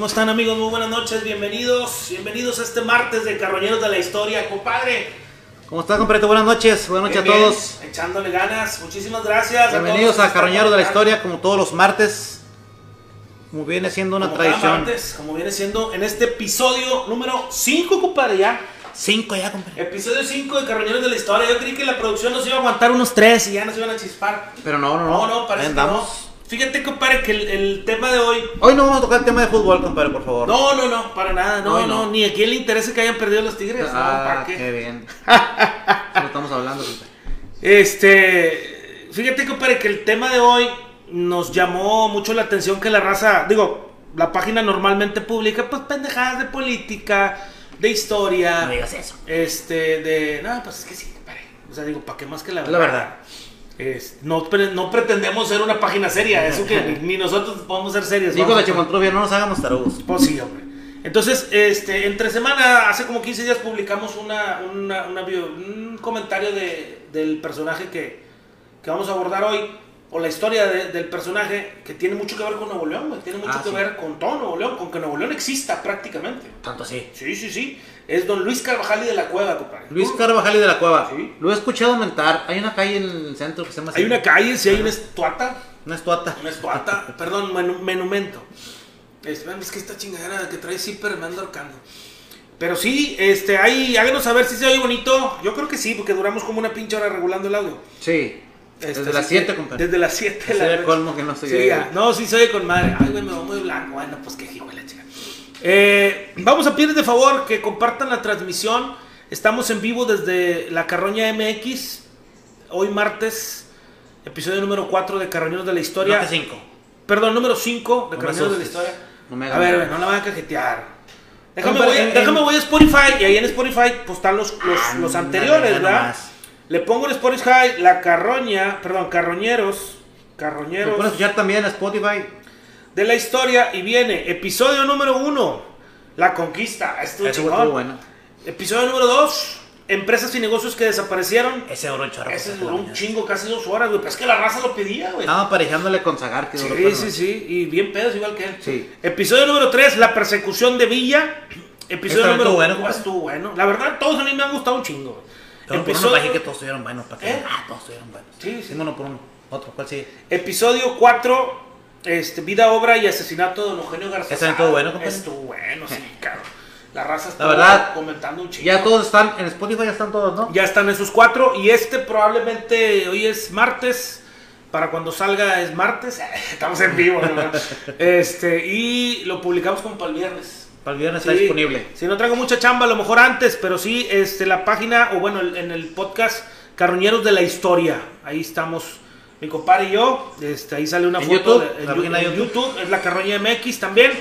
¿Cómo están amigos? Muy buenas noches. Bienvenidos. Bienvenidos a este martes de Carroñeros de la Historia, compadre. ¿Cómo está, compadre? Buenas noches. Buenas noches Bien, a bien. todos. Echándole ganas. Muchísimas gracias. Bienvenidos todos a Carroñeros de la Historia, como todos los martes. Como viene siendo una Como tradición. martes, como viene siendo en este episodio número 5, compadre, ya. Cinco ya, compadre. Episodio 5 de Carroñeros de la Historia. Yo creí que la producción nos iba a aguantar unos 3 y ya nos iban a chispar. Pero no, no, No, no. no, parece Ahí que no. Fíjate, compadre, que el, el tema de hoy Hoy no vamos a tocar el tema de fútbol, compadre, por favor. No, no, no, para nada, no, no, no. ni a quién le interesa que hayan perdido los Tigres, no, Ah, ¿para qué? qué bien. Eso estamos hablando, compadre. Este, fíjate, compadre, que el tema de hoy nos llamó mucho la atención que la raza, digo, la página normalmente publica, pues, pendejadas de política, de historia, No digas eso. este, de, no, pues es que sí, compadre, o sea, digo, ¿para qué más que la verdad? la verdad. Es- no, no pretendemos ser una página seria, eso que ni, nosotros podemos ser serios. Dijo vamos la a- Chimontruvia, no nos hagamos tarugos. Pues sí, hombre. Entonces, este, entre semana, hace como 15 días publicamos una, una- una un comentario de, del personaje que, que vamos a abordar hoy, o la historia de- del personaje que tiene mucho que ver con Nuevo León, güey, tiene mucho Ah, que sí. ver con todo Nuevo León, con que Nuevo León exista prácticamente. Tanto así. Sí, sí, sí. Es don Luis Carvajal y de la Cueva, compadre. Luis Carvajal y de la Cueva. Sí. Lo he escuchado mentar. Hay una calle en el centro que se llama. Hay una calle, si hay una estuata, Una estuata. una estuata, perdón, menu- monumento. Es, es que esta chingadera que trae zipper me anda ahorcando. Pero sí, este, ahí, háganos saber si se oye bonito. Yo creo que sí, porque duramos como una pinche hora regulando el audio. Sí. Este, Desde las así que- 7, compadre. Desde las 7 de la noche. colmo que no se Sí, ya. No, sí se oye con madre. Ay, güey, me va muy blanco. Bueno, pues qué hijo la chica. Eh, vamos a pedirles de favor que compartan la transmisión. Estamos en vivo desde la Carroña MX. Hoy martes, episodio número 4 de Carroñeros de la Historia. No, que cinco. Perdón, número 5 de No Carroñeros de la. Historia. No me a ver, no la van a cajetear. Déjame, voy, en- déjame en- voy a Spotify y ahí en Spotify pues están los, los, los Ándale, anteriores, ¿verdad? nomás. Le pongo en Spotify la carroña, perdón, carroñeros, Lo carroñeros pueden escuchar también en Spotify. de la historia y viene episodio número 1, la conquista. Estuvo Eso chingón. estuvo bueno. Episodio número 2, empresas y negocios que desaparecieron. Ese duró un chorro. Ese duró un chingo, casi dos horas, güey. Pero es que la raza lo pedía, güey. Estaba aparejándole con Zagar, que duró Sí, sí, no. sí. Y bien pedos, igual que él. Sí. Episodio número 3, la persecución de Villa. Episodio Esta número estuvo bueno, estuvo bueno. La verdad, todos a mí me han gustado un chingo. güey. Pero por uno Episodio, para que todos estuvieron buenos. Para que... ¿Eh? Ah, todos estuvieron buenos. Sí, sí. uno por uno. Otro, ¿cuál sigue? episodio 4, este, vida, obra y asesinato de don Eugenio García. Ese estuvo bueno, compadre. Estuvo bueno, sí, cabrón. La raza estuvo verdad, comentando un chingo. Ya todos están, en Spotify ya están todos, ¿no? Ya están esos cuatro y este probablemente hoy es martes. Para cuando salga es martes. Estamos en vivo, ¿verdad? este, y lo publicamos como para el viernes. Para el viernes Sí. está disponible. Si no traigo mucha chamba, a lo mejor antes, pero sí, este, la página, o bueno, en el podcast Carroñeros de la Historia. Ahí estamos, mi compadre y yo. Este, ahí sale una En foto YouTube, de, en YouTube. YouTube. Es la Carroña MX también.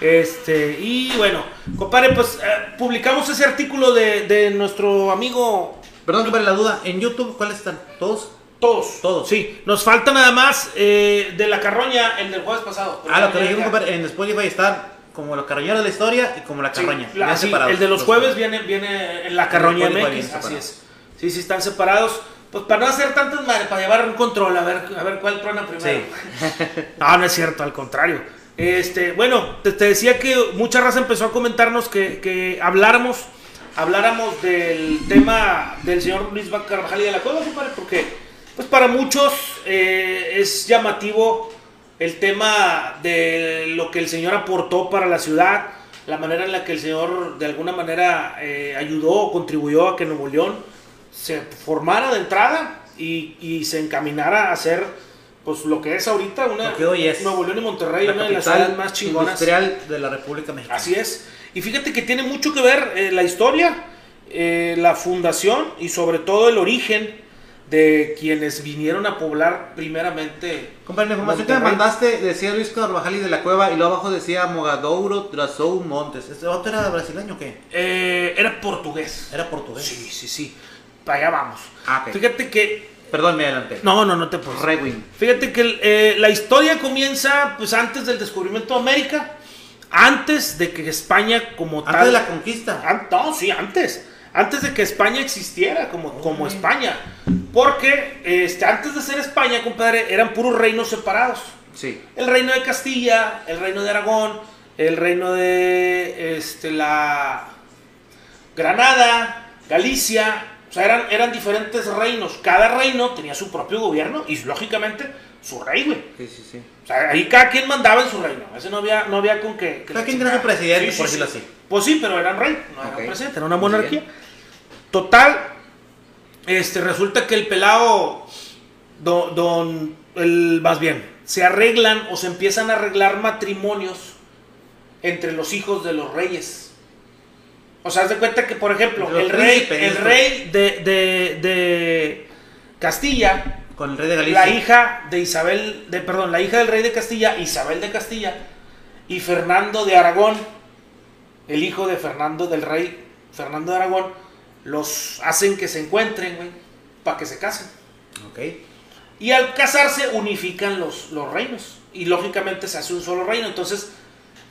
Este, y bueno, compadre, pues eh, publicamos ese artículo de, de nuestro amigo. Perdón, compadre, la duda. ¿En YouTube cuáles están? ¿Todos? Todos. Todos. Sí, nos falta nada más eh, de la Carroña, el del jueves pasado. Ah, lo que le dijimos, compadre, en Spotify están como los carroñeros de la historia y como la Sí, carroña. la- bien sí, el de los jueves viene, viene en la carroña MX, así separados. es. Sí, sí, están separados. Pues para no hacer tantas madres, para llevar un control, a ver, a ver cuál trona primero. no, no es cierto, al contrario. Este, bueno, te, te decía que mucha raza empezó a comentarnos que, que habláramos, habláramos del tema del señor Luis Carvajal y de la Cueva, porque pues para muchos eh, es llamativo el tema de lo que el señor aportó para la ciudad, la manera en la que el señor de alguna manera eh, ayudó o contribuyó a que Nuevo León se formara de entrada y, y se encaminara a ser pues lo que es ahorita una hoy es. Nuevo León y Monterrey, La una de las capital ciudades más chingonas. industrial de la República Mexicana. Así es. Y fíjate que tiene mucho que ver eh, la historia, eh, la fundación y sobre todo el origen de quienes vinieron a poblar primeramente. Compadre, la información que me mandaste decía Luis Carvajal y de la Cueva y luego abajo decía Mogadouro Trasou Montes. ¿Este otro era brasileño o qué? Eh, era portugués. Era portugués. Sí, sí, sí. Para allá vamos. Ah, ok. Fíjate que. Perdón, me adelanté. No, no, no te puedo. Rewin. Fíjate que eh, la historia comienza pues antes del descubrimiento de América, antes de que España como Antes tal. de la conquista. An- no, sí, antes. Antes de que España existiera como, como España. Porque este, antes de ser España, compadre, eran puros reinos separados. Sí. El reino de Castilla, el reino de Aragón, el reino de este, la Granada, Galicia, o sea, eran, eran diferentes reinos. Cada reino tenía su propio gobierno y, lógicamente, su rey, güey. Sí, sí, sí. O sea, ahí cada quien mandaba en su reino. Ese no había, no había con que... que Cada quien tenía su presidente, Sí, por sí, decirlo sí. así. Pues sí, pero eran rey, no eran Ok. presidente, era una monarquía. Total, este, resulta que el pelado, don, don- el, más bien, se arreglan o se empiezan a arreglar matrimonios entre los hijos de los reyes. O sea, haz de cuenta que, por ejemplo, los el rey, el rey de, de, de Castilla Con el rey de Galicia. la hija de Isabel, de, perdón, la hija del rey de Castilla, Isabel de Castilla, y Fernando de Aragón, el hijo de Fernando del rey Fernando de Aragón, los hacen que se encuentren, güey, para que se casen. Ok. Y al casarse unifican los, los reinos. Y lógicamente se hace un solo reino. Entonces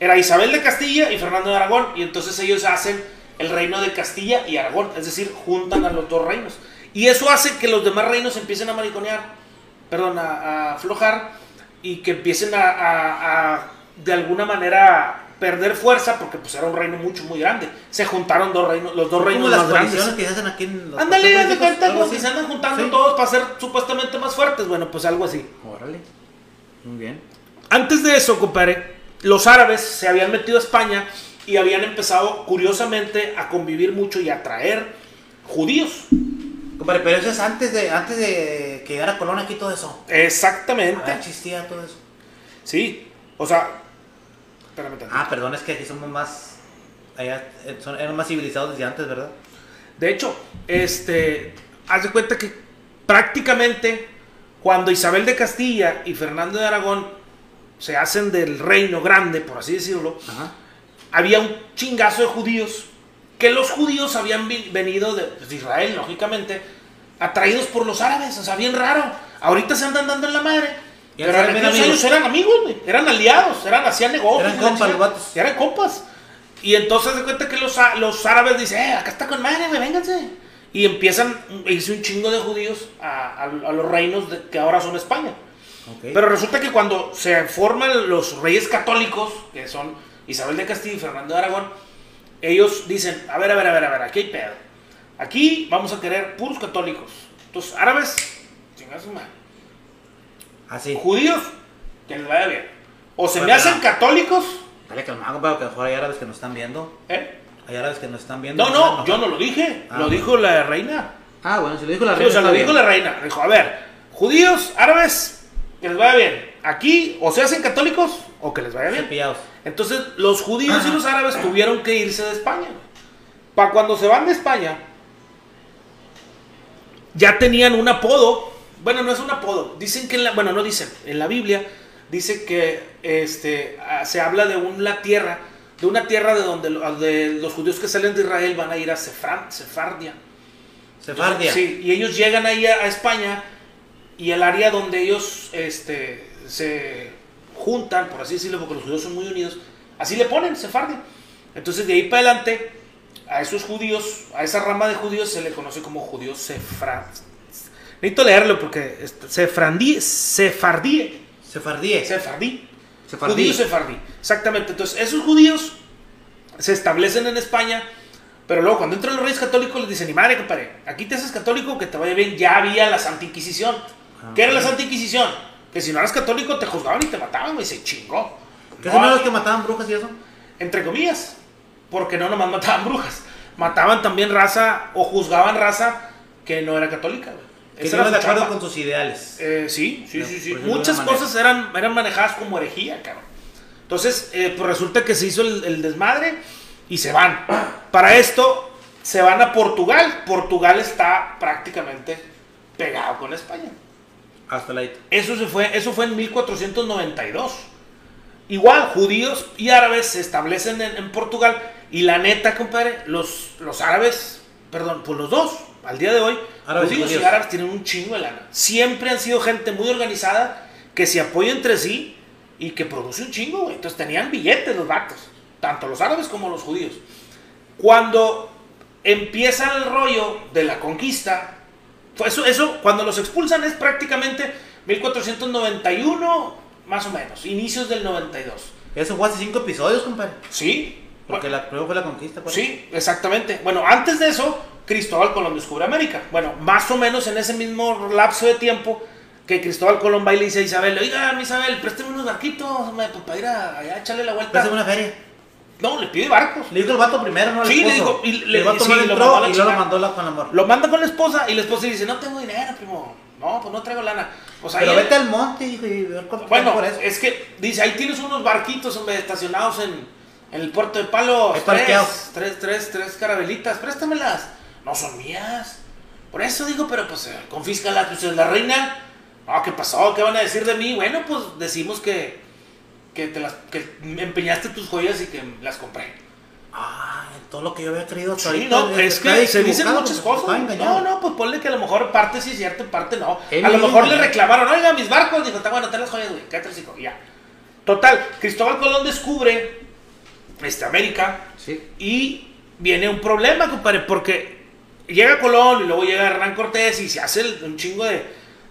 era Isabel de Castilla y Fernando de Aragón. Y entonces ellos hacen el reino de Castilla y Aragón. Es decir, juntan a los dos reinos. Y eso hace que los demás reinos empiecen a mariconear. Perdón, a, a aflojar. Y que empiecen a, a- a, de alguna manera perder fuerza. Porque pues era un reino mucho, muy grande. Se juntaron dos reinos, los dos reinos como las más grandes. coaliciones que se hacen aquí en los Ándale, de cuenta como así. se andan juntando Sí. todos para ser supuestamente más fuertes. Bueno, pues algo así. Órale. Muy bien. Antes de eso, compadre, los árabes se habían metido a España y habían empezado, curiosamente, a convivir mucho y a traer judíos. Compadre, pero eso es antes de, antes de que llegara Colón aquí todo eso. Exactamente. Ah, existía todo eso. Sí, o sea, espérame tantito. Ah, perdón, es que aquí somos más. Allá eh, son, eran más civilizados desde antes, ¿verdad? De hecho, este, haz de cuenta que prácticamente cuando Isabel de Castilla y Fernando de Aragón se hacen del reino grande, por así decirlo, Ajá. había un chingazo de judíos, que los judíos habían venido de, pues, de Israel, lógicamente, atraídos por los árabes, o sea, bien raro. Ahorita se andan dando en la madre. Y Pero eran amigos. años eran amigos, güey, eran aliados, eran, hacían negocios. Eran compas los vatos. Eran compas. Y entonces de cuenta que los, los árabes dicen, eh, acá está con madre, güey, vénganse. Y empiezan irse un chingo de judíos a, a- a los reinos de- que ahora son España. Ok. Pero resulta que cuando se forman los reyes católicos, que son Isabel de Castilla y Fernando de Aragón, ellos dicen, a ver, a ver, a ver, a ver, aquí hay pedo. Aquí vamos a querer puros católicos. Entonces, árabes, chingados, madre. Así. Judíos, que les vaya bien. O se me Bueno. hacen católicos, Dale calmado, compadre, que mejor hay árabes que nos están viendo. ¿eh? Hay árabes que nos están viendo. No, no, yo no lo dije, Ah, lo bueno. dijo la reina. Ah, bueno, si lo dijo la Sí, reina. o sea, lo dijo la reina. Dijo, a ver, judíos, árabes, que les vaya bien. Aquí o se hacen católicos o que les vaya bien. Cepillados. Entonces, los judíos y los árabes tuvieron que irse de España. Para cuando se van de España, ya tenían un apodo. Bueno, no es un apodo. Dicen que, en la, bueno, no dicen. En la Biblia dice que este, ah, se habla de una tierra, de una tierra de donde lo- de los judíos que salen de Israel van a ir a Sefran- Sefardia. Sefardia. Sí, y ellos llegan ahí a, a España y el área donde ellos este, se juntan, por así decirlo, porque los judíos son muy unidos, así le ponen Sefardia. Entonces de ahí para adelante, a esos judíos, a esa rama de judíos se le conoce como judíos sefra. Necesito leerlo porque sefrandí, sefardí, Sefardíe. sefardí. Sefardí. Judío sefardí. Exactamente. Entonces, esos judíos se establecen en España, pero luego cuando entran los reyes católicos les dicen, ni madre, compadre, aquí te haces católico, que te vaya bien. Ya había la Santa Inquisición. Ah, ¿Qué era la. Santa Inquisición? Que si no eras católico te juzgaban y te mataban, güey, se chingó. ¿Qué No, son los que mataban brujas y eso? entre comillas, porque no nomás mataban brujas, mataban también raza o juzgaban raza que no era católica. güey. Que Esa no era de acuerdo con sus ideales. Eh, sí, sí, No, sí, sí. Muchas cosas eran, eran manejadas como herejía, cabrón. Entonces, eh, pues resulta que se hizo el, el desmadre y se van. Para esto, se van a Portugal. Portugal está prácticamente pegado con España. Hasta la Eso, se fue, eso fue en 1492. Igual, judíos y árabes se establecen en, en Portugal. Y la neta, compadre, los, los árabes, perdón, pues los dos, al día de hoy, Árabes judíos y, árabes tienen un chingo de lana. Siempre han sido gente muy organizada, que se apoya entre sí y que produce un chingo, güey. Entonces tenían billetes los vatos, tanto los árabes como los judíos. Cuando empieza el rollo de la conquista, eso, eso, cuando los expulsan es prácticamente 1491, más o menos, inicios del 92. Eso fue hace cinco episodios, compadre. Sí. Porque la primero fue la conquista. pues. Sí, exactamente. Bueno, antes de eso, Cristóbal Colón descubre América. Bueno, más o menos en ese mismo lapso de tiempo que Cristóbal Colón va y le dice a Isabel, oiga, mi Isabel, présteme unos barquitos hombre, pues, para ir a, allá echarle la vuelta. Pásame una feria. No, le pide barcos. Le dijo el vato primero, ¿no? Sí, le dijo, y le- el vato sí, no lo entró mandó la y luego lo mandó la, con amor. Lo manda con la esposa y la esposa le dice, no tengo dinero, primo. No, pues no traigo lana. Pues ahí Pero él- vete al monte, hijo, y ver Bueno, por eso. es que dice, ahí tienes unos barquitos hombre, estacionados en, en el puerto de Palos. Tres, tres, tres, tres carabelitas, préstamelas. No son mías. Por eso digo, pero pues eh, confíscalas, pues es la reina. No, ¿qué pasó? ¿Qué van a decir de mí? Bueno, pues decimos que, que, te las, que empeñaste tus joyas y que las compré. Ah, todo lo que yo había creído hasta Sí, no, es estaba que se dicen muchas cosas. No, no, pues ponle que a lo mejor parte sí es cierto, parte no. A lo mejor le reclamaron, oiga, mis barcos. Dijo, está bueno, te las joyas, güey, cállate el hocico", y ya. Total, Cristóbal Colón descubre este, América Sí. y viene un problema, compadre, porque llega Colón y luego llega Hernán Cortés y se hace el- un chingo de,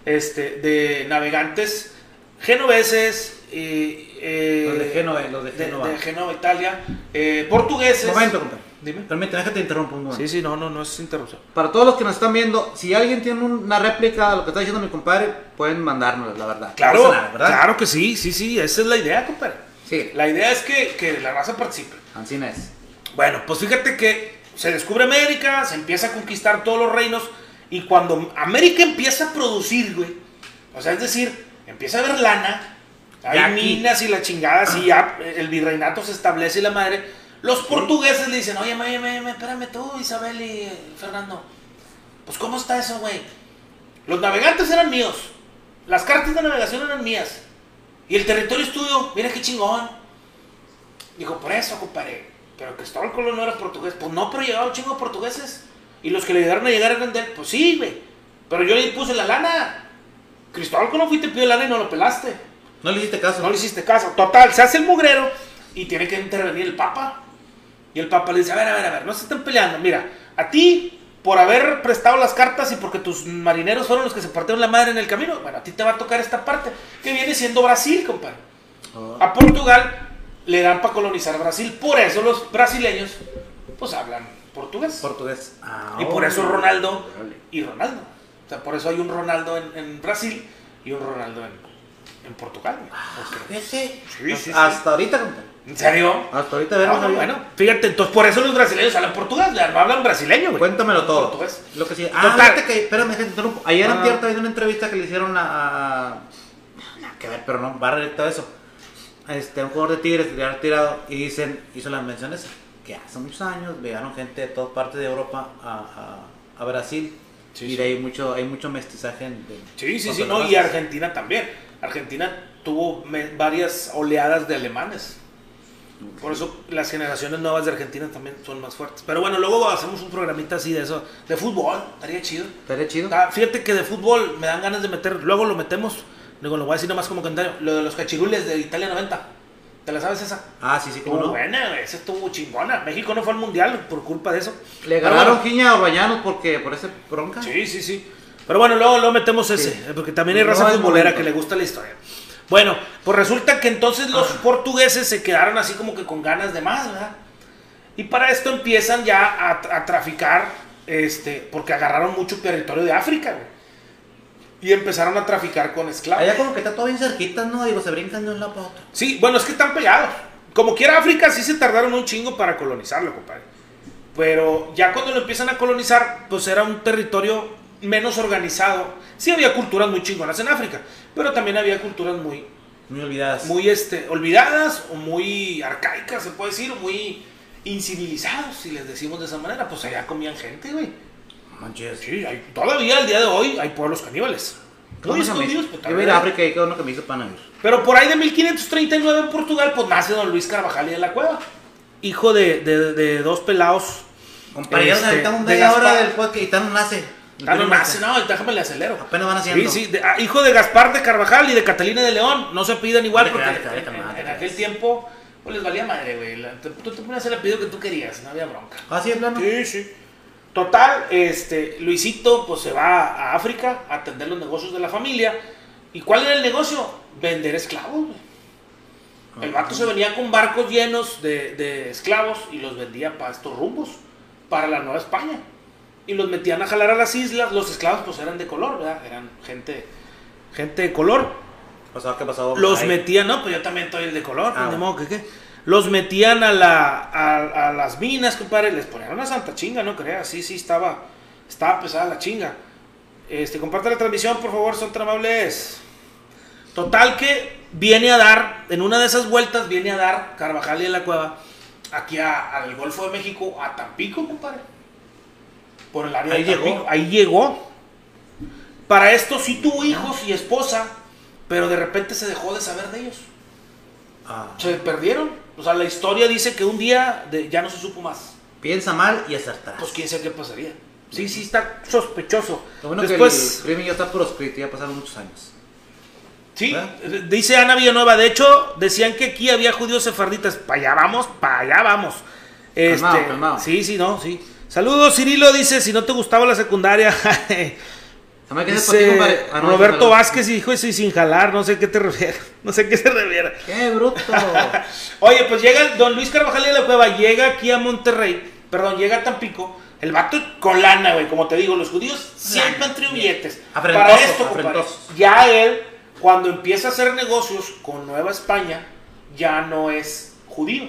este, de navegantes genoveses. eh, eh, Los de Génova, los de Génova. de Génova, Italia, eh, portugueses. Momento, compadre. Dime. Permíteme, déjate interrumpo un momento. Sí, sí, no, no, no es interrupción. Para todos los que nos están viendo, si alguien tiene una réplica de lo que está diciendo mi compadre, pueden mandárnosla, la verdad. Claro, pasa nada, ¿verdad? claro que sí, sí, sí, esa es la idea, compadre. Sí, La idea es que, que la raza participe. Ancina es. Bueno, pues fíjate que se descubre América, se empieza a conquistar todos los reinos y cuando América empieza a producir, güey, o sea, es decir, empieza a haber lana, hay aquí. minas y la chingada, así ya el virreinato se establece y la madre, los portugueses le dicen, oye, oye, oye, espérame tú, Isabel y eh, Fernando, pues ¿cómo está eso, güey? Los navegantes eran míos, las cartas de navegación eran mías y el territorio es tuyo, mira qué chingón. Dijo, por eso, compadre. Pero Cristóbal Colón no era portugués. Pues no, pero llegaron un chingo de portugueses. Y los que le llegaron a llegar eran de él. Pues sí, güey. Pero yo le puse la lana. Cristóbal Colón fue y te pidió lana y no lo pelaste. No le hiciste caso. No le hiciste caso. Total, se hace el mugrero y tiene que intervenir el Papa. Y el Papa le dice, a ver, a ver, a ver, no se estén peleando. Mira, a ti, por haber prestado las cartas y porque tus marineros fueron los que se partieron la madre en el camino, bueno, a ti te va a tocar esta parte, que viene siendo Brasil, compadre. Oh. A Portugal le dan para colonizar Brasil. Por eso los brasileños, pues hablan portugués. Portugués. Ah, y por eso. Ronaldo y Ronaldo. O sea, por eso hay un Ronaldo en, en Brasil y un Ronaldo en, en Portugal. Porque- Ese. Sí, sí, sí. Hasta ahorita. ¿En serio? Hasta ahorita, no, bueno, fíjate, entonces por eso los brasileños hablan portugués, no hablan brasileño, güey. Cuéntamelo todo. Portugués. Lo que sí. Ah, fíjate que, espérame, interrumpo. Ayer Ah. antier también una entrevista que le hicieron a, a- Nada que ver, pero no, va a todo eso. Este, un jugador de Tigres que ya retirado y dicen, hizo las menciones que hace muchos años llegaron gente de todas partes de Europa a, a- a Brasil. Sí, y sí. de ahí mucho, hay mucho mestizaje. en- de- Sí, sí, sí, no, y. Argentina también. Argentina tuvo me- varias oleadas de alemanes. Por eso las generaciones nuevas de Argentina también son más fuertes. Pero bueno, luego hacemos un programita así de eso, de fútbol, estaría chido. Estaría chido. Ah, fíjate que de fútbol me dan ganas de meter, luego lo metemos, digo, lo voy a decir nomás como comentario, lo de los cachirules de Italia 90. ¿Te la sabes esa? Ah, sí, sí, cómo Estuvo no. buena, güey, esa estuvo chingona. México no fue al mundial por culpa de eso. Le ganaron bueno, Giña a Orbañanos porque por ese bronca. Sí, sí, sí. Pero bueno, luego, luego metemos ese, Sí. eh, porque también hay No raza futbolera que le gusta la historia. Bueno, pues resulta que entonces los portugueses se quedaron así como que con ganas de más, ¿verdad? Y para esto empiezan ya a, a traficar, este, porque agarraron mucho territorio de África, güey. Y empezaron a traficar con esclavos. Allá como que está todo bien cerquita, ¿no? Digo, se brincan de un lado para otro. Sí, bueno, es que están pegados. Como quiera África, sí se tardaron un chingo para colonizarlo, compadre. Pero ya cuando lo empiezan a colonizar, pues era un territorio menos organizado. Sí había culturas muy chingonas en África, pero también había culturas muy, Muy olvidadas. muy este, olvidadas o muy arcaicas, se puede decir, muy incivilizados, si les decimos de esa manera. Pues allá comían gente, güey. Manches. Sí, hay- todavía al día de hoy hay pueblos caníbales. Muy escondidos, pues, Yo voy a ir a todavía. África y cada uno que me hizo pan a ir. Pero por ahí de 1539 en Portugal, pues nace don Luis Carvajal y de la Cueva. Hijo de, de- de dos pelados. Nos Este, de media hora Gaspar. del podcast y tan no nace. Ah, no nace, no, déjame le acelero. Apenas van haciendo. Sí, sí, de- ah, hijo de Gaspar de Carvajal y de Catalina de León. No se pidan igual porque creas, en, en aquel tiempo pues les valía madre, güey. Tú te ponías el apellido que tú querías, no había bronca. Ah, sí, es plano. Sí, sí. Total, este, Luisito pues se va a África a atender los negocios de la familia. ¿Y cuál era el negocio? vender esclavos. El vato se venía con barcos llenos de, de esclavos y los vendía para estos rumbos, para la Nueva España. Y los metían a jalar a las islas. Los esclavos, pues eran de color, ¿verdad? Eran gente, gente de color. O sea, ¿qué pasó? Los metían, no, pues yo también estoy el de color, pues, Ah, de bueno. modo que qué. Los metían a, la, a, a las minas, compadre, les ponían una santa chinga, no creas, sí, sí, estaba, estaba pesada la chinga. Este, comparte la transmisión, por favor, son tan amables. Total que viene a dar, en una de esas vueltas, viene a dar Carvajal y de la Cueva, aquí a- al Golfo de México, a Tampico, compadre. Por el área Ahí de Tampico. llegó. Ahí llegó. Para esto sí tuvo hijos y esposa, pero de repente se dejó de saber de ellos. ah, Se perdieron. O sea, la historia dice que un día de- ya no se supo más. piensa mal y acertarás. Pues quién sabe qué pasaría. Sí, sí, está sospechoso. Lo bueno Después, que el crimen ya está proscrito, ya pasaron muchos años. sí, ¿verdad? eh, dice Ana Villanueva. De hecho, decían que aquí había judíos sefarditas. Para allá vamos, para allá vamos. Este, Calmado, calmado. Sí, sí, no, sí. Saludos, Cirilo. Dice: si no te gustaba la secundaria. Ah, no, Roberto. Vázquez y dijo eso y sin jalar. No sé qué te refieres. No sé qué se refiere. ¡Qué bruto! Oye, pues llega don Luis Carvajal de la Cueva, llega aquí a Monterrey, perdón, llega a Tampico, el vato con lana, güey, como te digo, los judíos siempre han traído billetes. Afrentosos, Para esto, compadre, ya él, cuando empieza a hacer negocios con Nueva España, ya no es judío,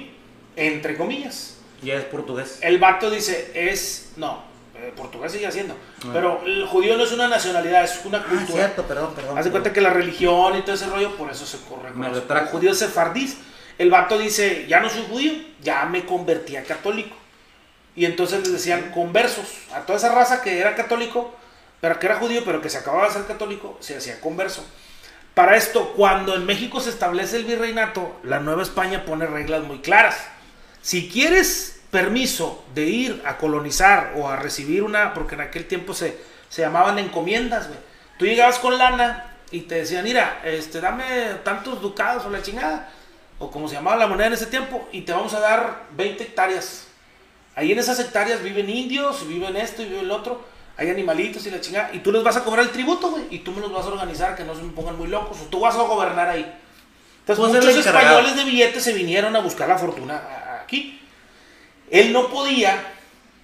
entre comillas. ya es portugués. El vato dice, es, no, portugués sigue haciendo, Ah. pero el judío no es una nacionalidad, es una Ah, cultura. cierto, perdón, perdón. Haz de cuenta que la religión y todo ese rollo, por eso se corre Me los retracto. judíos sefardís. El vato dice, ya no soy judío, ya me convertí a católico. Y entonces les decían conversos. A toda esa raza que era católico, pero que era judío, pero que se acababa de ser católico, se hacía converso. Para esto, cuando en México se establece el virreinato, la Nueva España pone reglas muy claras. Si quieres permiso de ir a colonizar o a recibir una, porque en aquel tiempo se, se llamaban encomiendas, güey. Tú llegabas con lana y te decían, mira, este, dame tantos ducados o la chingada, o como se llamaba la moneda en ese tiempo, y te vamos a dar 20 hectáreas. Ahí en esas hectáreas viven indios, viven esto y viven lo otro, hay animalitos y la chingada, y tú les vas a cobrar el tributo, güey, y tú me los vas a organizar, que no se me pongan muy locos, o tú vas a gobernar ahí. Entonces Pues es muchos el españoles de billetes se vinieron a buscar la fortuna aquí. Él no podía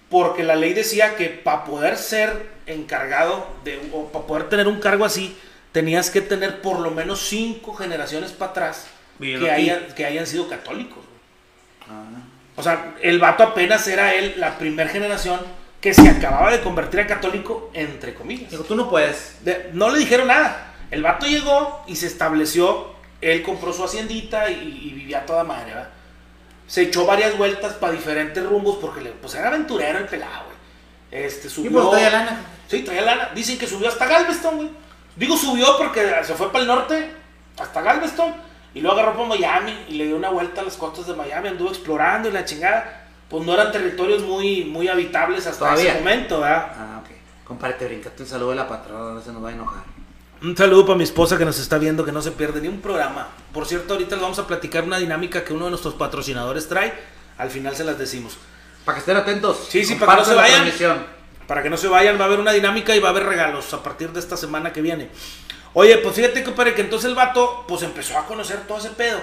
porque la ley decía que para poder ser encargado de, o para poder tener un cargo así, tenías que tener por lo menos cinco generaciones para atrás que, hayan, que hayan sido católicos. Ah, O sea, el vato apenas era él la primera generación que se acababa de convertir a católico, entre comillas. Digo, tú no puedes. De- no le dijeron nada. El vato llegó y se estableció. Él compró su haciendita y, y vivía toda madre, ¿verdad? Se echó varias vueltas para diferentes rumbos porque le- pues era aventurero el pelado, güey. Este, Y subió. pues traía lana. Sí, traía lana. Dicen que subió hasta Galveston, güey. Digo subió porque se fue para el norte, hasta Galveston, y luego agarró para Miami y le dio una vuelta a las costas de Miami, anduvo explorando y la chingada. Pues no eran territorios muy, muy habitables hasta Todavía. ese momento, ¿verdad? Ah, ok. Compadre, te brincaste un saludo de la patrona, no se nos va a enojar. Un saludo para mi esposa que nos está viendo, que no se pierde ni un programa. Por cierto, ahorita les vamos a platicar una dinámica que uno de nuestros patrocinadores trae. Al final se las decimos. Para que estén atentos. Sí, sí, para que no se vayan. Para que no se vayan, va a haber una dinámica y va a haber regalos a partir de esta semana que viene. Oye, pues fíjate que que entonces el vato pues empezó a conocer todo ese pedo.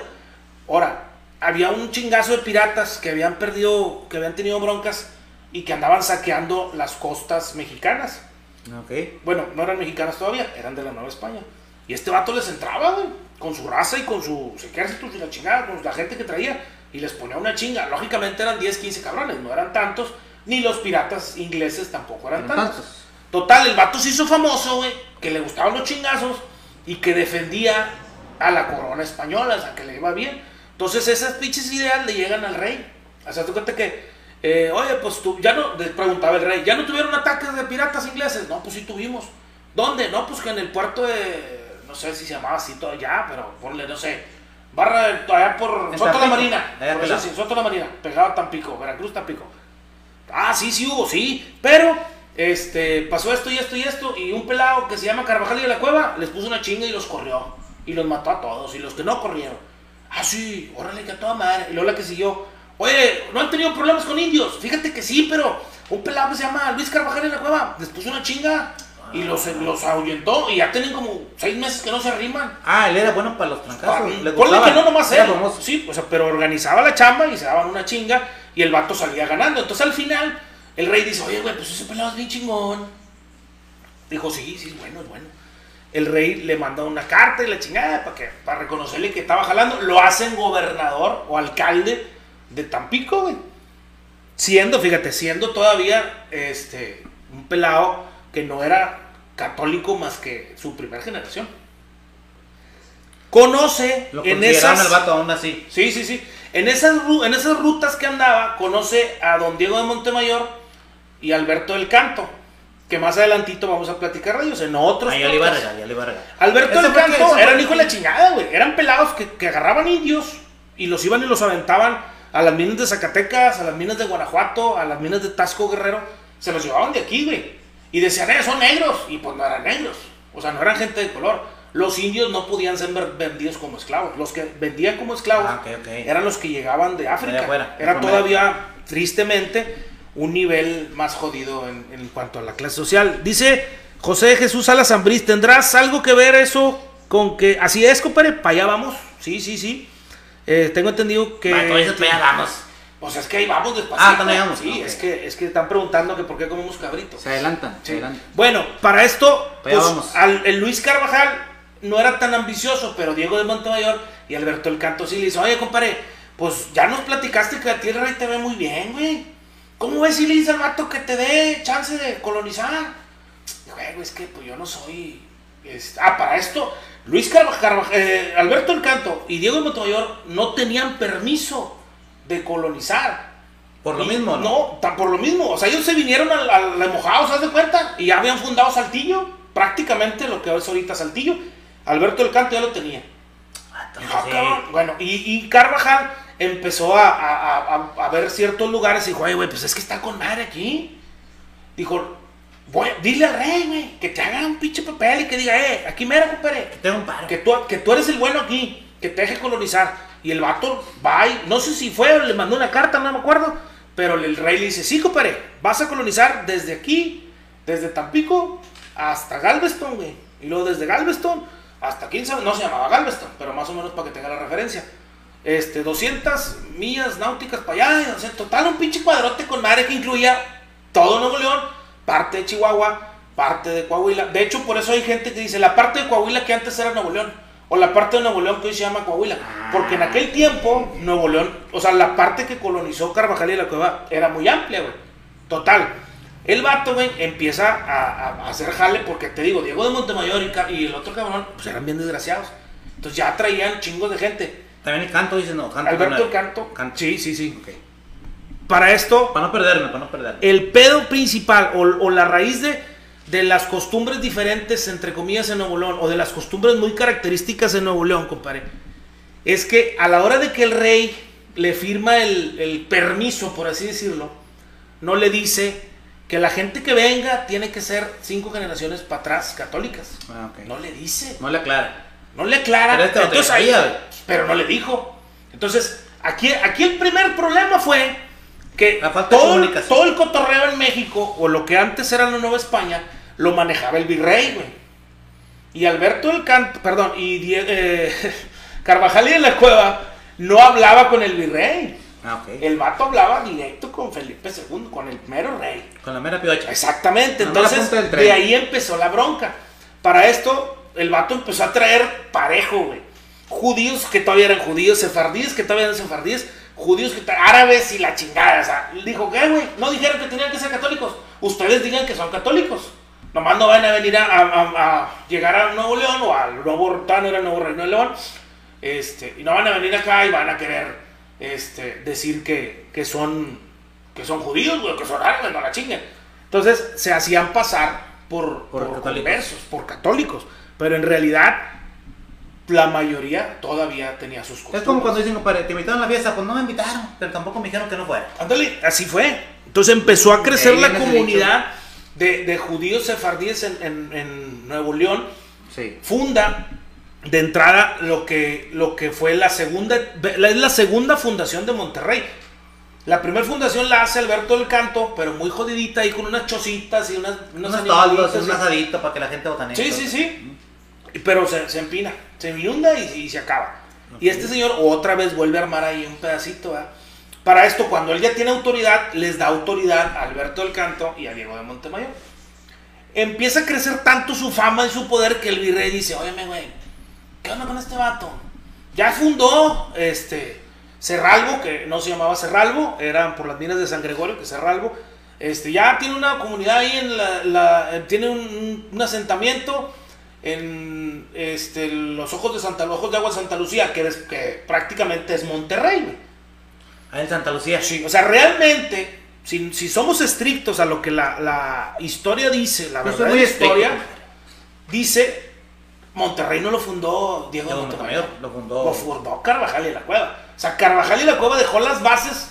Ahora, había un chingazo de piratas que habían perdido, que habían tenido broncas y que andaban saqueando las costas mexicanas. Ok. Bueno, no eran mexicanas todavía, eran de la Nueva España. Y este vato les entraba, güey, con su raza y con sus ejércitos y la chingada, con la gente que traía. Y les ponía una chinga. Lógicamente eran 10, 15 cabrones, no eran tantos. Ni los piratas ingleses tampoco eran Eran tantos. tantos. Total, el vato se hizo famoso, güey, que le gustaban los chingazos y que defendía a la corona española, o sea, que le iba bien. Entonces esas pinches ideas le llegan al rey. O sea, tú cuenta que, eh, oye, pues tú, ya no, le preguntaba el rey, ¿ya no tuvieron ataques de piratas ingleses? No, pues sí tuvimos. ¿Dónde? No, pues que en el puerto de, no sé si se llamaba así todo allá, pero ponle, no sé, barra, de- allá por Soto la Marina. Por eso sí, Soto la Marina, pegado a Tampico, Veracruz, Tampico. Ah, sí, sí hubo, sí. Pero, este, pasó esto y esto y esto. Y un pelado que se llama Carvajal y de la Cueva les puso una chinga y los corrió. Y los mató a todos. Y los que no corrieron. Ah, sí, órale, que a toda madre. Y luego la que siguió. Oye, ¿no han tenido problemas con indios? Fíjate que sí, pero un pelado que se llama Luis Carvajal de la Cueva les puso una chinga. y los, los ahuyentó y ya tienen como seis meses que no se arriman. Ah, él era bueno para los trancazos. Ponle gustaba. que no nomás Era él. Sí, o sea, pero organizaba la chamba y se daban una chinga y el vato salía ganando. Entonces al final el rey dice, oye, güey, pues ese pelado es bien chingón. Dijo, sí, sí, es bueno, es bueno. El rey le manda una carta y la chingada para, que, para reconocerle que estaba jalando. Lo hacen gobernador o alcalde de Tampico, güey. Siendo, fíjate, siendo todavía este, un pelado que no era católico más que su primera generación. Conoce Lo en esas... el vato aún así. Sí, sí, sí. En esas, en esas rutas que andaba, conoce a don Diego de Montemayor y Alberto del Canto, que más adelantito vamos a platicar de ellos en otros Ahí ya le iba a podcasts. regar, ya le iba a regar. Alberto del Canto ese fue era un que- hijo de la chingada, güey. Eran pelados que, que agarraban indios y los iban y los aventaban a las minas de Zacatecas, a las minas de Guanajuato, a las minas de Tasco Guerrero. Se los llevaban de aquí, güey. Y decían, eh, son negros. Y pues no eran negros. O sea, no eran gente de color. Los indios no podían ser vendidos como esclavos. Los que vendían como esclavos Ah, eran los que llegaban de África. de Era todavía, tristemente, un nivel más jodido en, en cuanto a la clase social. Dice José Jesús Salas Zambriz, ¿tendrás algo que ver eso con que... Así es, compadre, para allá vamos. Sí, sí, sí. Eh, tengo entendido que... Va, entonces ya vamos. Pues es que ahí vamos despacito. Ah, también vamos, Sí, ok. es, que, es que están preguntando que por qué comemos cabrito. Se adelantan, se adelantan. Bueno, para esto, Pues pues, vamos. al, el Luis Carvajal no era tan ambicioso, pero Diego de Montemayor y Alberto el Canto sí le dice, oye, compadre, pues ya nos platicaste que a ti el rey te ve muy bien, güey. ¿Cómo ves si le dice al vato que te dé chance de colonizar? "Eh, güey, es que pues yo no soy... este, Ah, para esto, Luis Carvajal, eh, Alberto el Canto y Diego de Montemayor no tenían permiso de colonizar. Por lo Y- mismo, ¿no? No, tan por lo mismo. O sea, ellos se vinieron al, al, al mojado, ¿se das de cuenta? Y ya habían fundado Saltillo. Prácticamente lo que es ahorita Saltillo. Alberto del Canto ya lo tenía. Ah, entonces Ah. Bueno, y, y Carvajal empezó a, a- a- a- a ver ciertos lugares y dijo, "Oye, güey, pues es que está con madre aquí. Dijo, voy, dile al rey, güey, que te haga un pinche papel y que diga, eh, aquí mera, compadre. Tengo un paro. Que tú, que tú eres el bueno aquí, que te deje colonizar. Y el vato va y, no sé si fue o le mandó una carta, no me acuerdo, pero el rey le dice, sí, compadre, vas a colonizar desde aquí, desde Tampico hasta Galveston, güey. Y luego desde Galveston hasta 15, no se llamaba Galveston, pero más o menos para que tenga la referencia. Este, 200 millas náuticas para allá, y, o sea, total un pinche cuadrote con madre que incluía todo Nuevo León, parte de Chihuahua, parte de Coahuila. De hecho, por eso hay gente que dice la parte de Coahuila que antes era Nuevo León, o la parte de Nuevo León que hoy se llama Coahuila. Porque en aquel tiempo, Nuevo León, o sea, la parte que colonizó Carvajal y la cueva era muy amplia, güey. Total. El vato, güey, empieza a, hacer jale porque te digo, Diego de Montemayor y, el otro cabrón, pues eran bien desgraciados. Entonces ya traían chingos de gente. También el canto dice no, canto. Alberto el Canto. Canto. Sí, sí, sí. Para esto, Para no perderme, para no perderme. el pedo principal o, o la raíz de, de las costumbres diferentes, entre comillas, en Nuevo León, o de las costumbres muy características en Nuevo León, compadre, es que a la hora de que el rey le firma el, el permiso, por así decirlo, no le dice que la gente que venga tiene que ser cinco generaciones para atrás católicas. Ah. No le dice. No le aclara. No le aclara. Pero Entonces, ahí- pero no le dijo. Entonces, aquí, aquí el primer problema fue que La falta de todo, todo el cotorreo en México, o lo que antes era la Nueva España, lo manejaba el virrey, güey. Y Alberto del Canto, perdón, y Die- eh, Carvajal y de la Cueva no hablaba con el virrey. Ah. El vato hablaba directo con Felipe II, con el mero rey. Con la mera piocha. Exactamente, la entonces de ahí empezó la bronca. Para esto, el vato empezó a traer parejo, güey. Judíos que todavía eran judíos, sefardíes que todavía eran sefardíes, judíos árabes y la chingada. O sea, dijo, ¿qué, güey? No dijeron que tenían que ser católicos. Ustedes digan que son católicos. Nomás no van a venir a, a- a- a llegar a Nuevo León o al nuevo Tano, era nuevo Reino de León. Este, y no van a venir acá y van a querer este, decir que, que son que son judíos, güey, que son árabes, no la chinguen. Entonces se hacían pasar por, Por por, católicos. conversos, por católicos. Pero en realidad la mayoría todavía tenía sus costumbres. Es como cuando dicen, compadre, te invitaron a la fiesta, pues no me invitaron, pero tampoco me dijeron que no fuera. Ándale, así fue. Entonces empezó a crecer la comunidad de, de judíos sefardíes en, en- en Nuevo León. Sí. Funda de entrada lo que, lo que fue la segunda, la- es la segunda fundación de Monterrey. La primera fundación la hace Alberto del Canto, pero muy jodidita ahí con unas chocitas y unas, unos Unos toldos, un y- asadito para que la gente botanee. Sí, sí, sí. Pero se, se empina, se inunda y, y se acaba. Y este señor otra vez vuelve a armar ahí un pedacito. ¿verdad? Para esto, cuando él ya tiene autoridad, les da autoridad a Alberto del Canto y a Diego de Montemayor. Empieza a crecer tanto su fama y su poder que el virrey dice, óyeme, güey, ¿qué onda con este vato? Ya fundó este Cerralbo, que no se llamaba Cerralbo, eran por las minas de San Gregorio, que es Cerralbo. Este, ya tiene una comunidad ahí, en la, la- eh, tiene un, un asentamiento en este, los ojos de Santa, los ojos de agua de Santa Lucía, que, es- que prácticamente es Monterrey, güey. Ahí en Santa Lucía. Sí, o sea, realmente, si, si somos estrictos a lo que la, la historia dice, la verdad muy historia, estricto. dice, Monterrey no lo fundó Diego de Diego Montemayor, Montemayor, lo fundó- lo fundó Carvajal y la Cueva. O sea, Carvajal y la Cueva dejó las bases.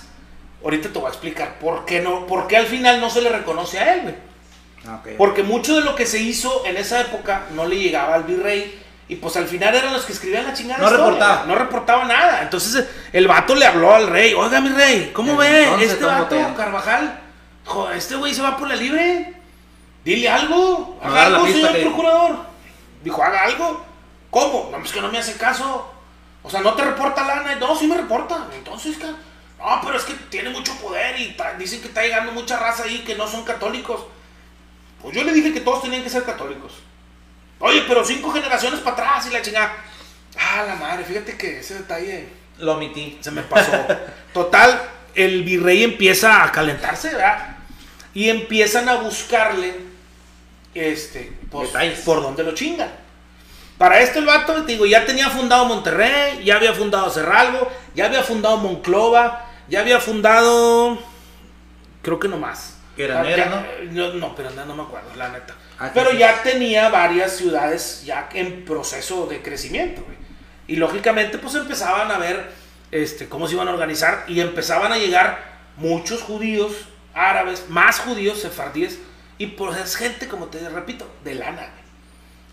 Ahorita te voy a explicar por qué no, por qué al final no se le reconoce a él, güey. Porque mucho de lo que se hizo en esa época no le llegaba al virrey. Y pues al final eran los que escribían la chingada. No historia, reportaba. No reportaba nada. Entonces el vato le habló al rey. Oiga, mi rey, ¿cómo ve? Este ¿cómo vato, Carvajal, jo, este güey se va por la libre. Dile algo. Haga la algo, señor que- procurador. Dijo, haga algo. ¿Cómo? No, es que no me hace caso. O sea, no te reporta lana. No, sí me reporta. Entonces, no, pero es que tiene mucho poder y dicen que está llegando mucha raza ahí que no son católicos. Pues yo le dije que todos tenían que ser católicos. Oye, pero cinco generaciones para atrás y la chingada. Ah, la madre, fíjate que ese detalle Lo omití. se me pasó. Total, el virrey empieza a calentarse, ¿verdad? Y empiezan a buscarle, este, pues, Detalles. por dónde lo chingan. Para esto el vato, te digo, ya tenía fundado Monterrey, ya había fundado Cerralbo, ya había fundado Monclova, ya había fundado, creo que no Ya- ¿no? No, pero no, no me acuerdo, la neta. Ah, pero sí. ya tenía varias ciudades ya en proceso de crecimiento, güey. Y lógicamente, pues empezaban a ver este, cómo se iban a organizar y empezaban a llegar muchos judíos, árabes, más judíos, sefardíes, y pues es gente, como te repito, de lana.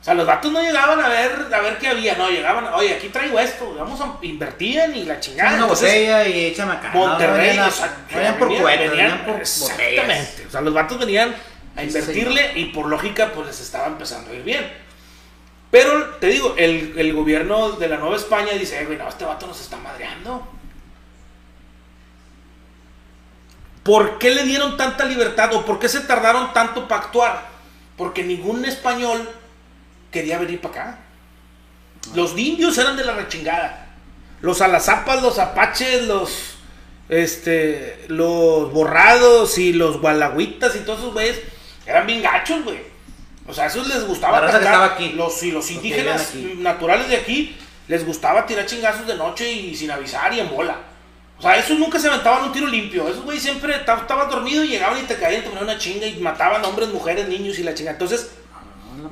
O sea, los vatos no llegaban a ver, a ver qué había, no, llegaban, oye, aquí traigo esto, vamos a invertían y la chingada. Una Entonces, botella y échame acá. Monterrey, No, venían, por venían- exactamente. botellas. O sea, los vatos venían a Sí, invertirle y por lógica, pues les estaba empezando a ir bien. Pero te digo, el, el gobierno de la Nueva España dice, "Eh, güey, no, este vato nos está madreando. ¿Por qué le dieron tanta libertad o por qué se tardaron tanto para actuar? Porque ningún español quería venir para acá. Los indios eran de la rechingada. Los alazapas, los apaches, los este los borrados y los gualagüitas y todos esos güeyes eran bien gachos, güey. O sea, a esos les gustaba La raza que estaba aquí. Los, y los indígenas aquí. naturales de aquí les gustaba tirar chingazos de noche y sin avisar y en bola. O sea, esos nunca se aventaban un tiro limpio. Esos güey siempre estaban dormidos y llegaban y te caían, te ponían una chinga y mataban hombres, mujeres, niños y la chinga. Entonces,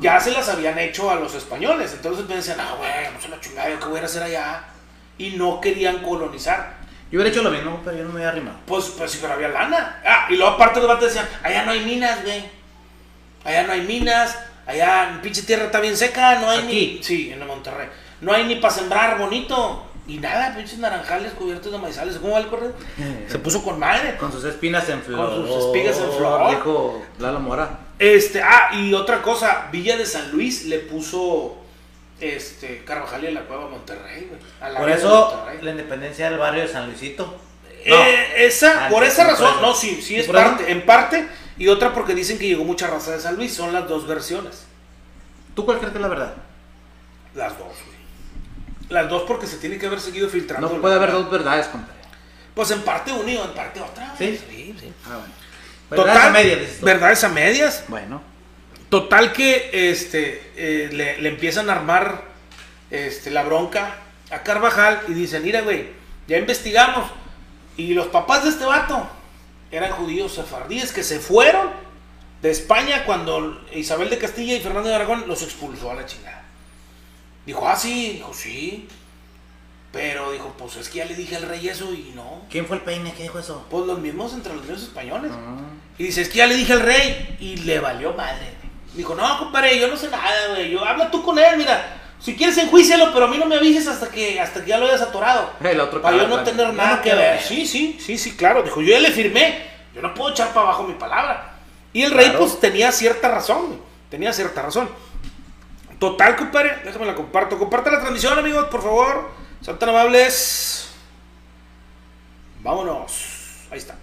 ya se las habían hecho a los españoles. Entonces me decían, ah, güey, vamos a la chingada, ¿yo ¿qué voy a hacer allá? Y no querían colonizar. Yo hubiera hecho lo mismo, pero yo no me había arrimado. Pues, pues sí, pero había lana. Ah, y luego aparte los vatos decían, allá no hay minas, güey. Allá no hay minas, allá pinche tierra está bien seca, no hay Aquí. ni... Sí, en Monterrey. No hay ni para sembrar bonito. Y nada, pinches naranjales cubiertos de maizales. ¿Cómo va el correo? Se puso con madre. Con sus espinas en flor. sus espigas en flor. Dijo Lalo Mora. Este, ah, y otra cosa, Villa de San Luis le puso este Carvajal y a la cueva Monterrey, güey. a la Por eso Monterrey. la independencia del barrio de San Luisito. Eh, esa, Ah, por esa razón, no, sí, sí es parte, en parte, y otra porque dicen que llegó mucha raza de San Luis, son las dos versiones. ¿Tú cuál crees que es la verdad? Las dos, güey. Las dos porque se tiene que haber seguido filtrando. No puede haber dos verdades, compadre. Pues en parte una y en parte otra. ¿Sí? Sí, sí. Ah, bueno. Total, Verdades a medias, verdades a medias. Bueno. Total que este eh, le, le empiezan a armar este, la bronca a Carvajal y dicen, mira, güey, ya investigamos. Y los papás de este vato eran judíos sefardíes que se fueron de España cuando Isabel de Castilla y Fernando de Aragón los expulsó a la chingada. Dijo, ah, sí, dijo, sí. Pero dijo, pues es que ya le dije al rey eso y no. ¿Quién fue el peine que dijo eso? Pues los mismos entre los mismos españoles. Ah. Y dice, es que ya le dije al rey y le valió madre. Dijo, no, compadre, yo no sé nada, güey. Yo habla tú con él, mira. Si quieres enjuícialo, pero a mí no me avises hasta que, hasta que ya lo hayas atorado. El otro Para yo no tener nada no que ver. ver. Sí, sí, sí, sí, claro. Dijo, yo ya le firmé. Yo no puedo echar para abajo mi palabra. Y el rey, pues, tenía cierta razón. güey. Tenía cierta razón. Total, compadre. Déjame la comparto. Comparte la transmisión, amigos, por favor. Sean tan amables. Vámonos. Ahí está.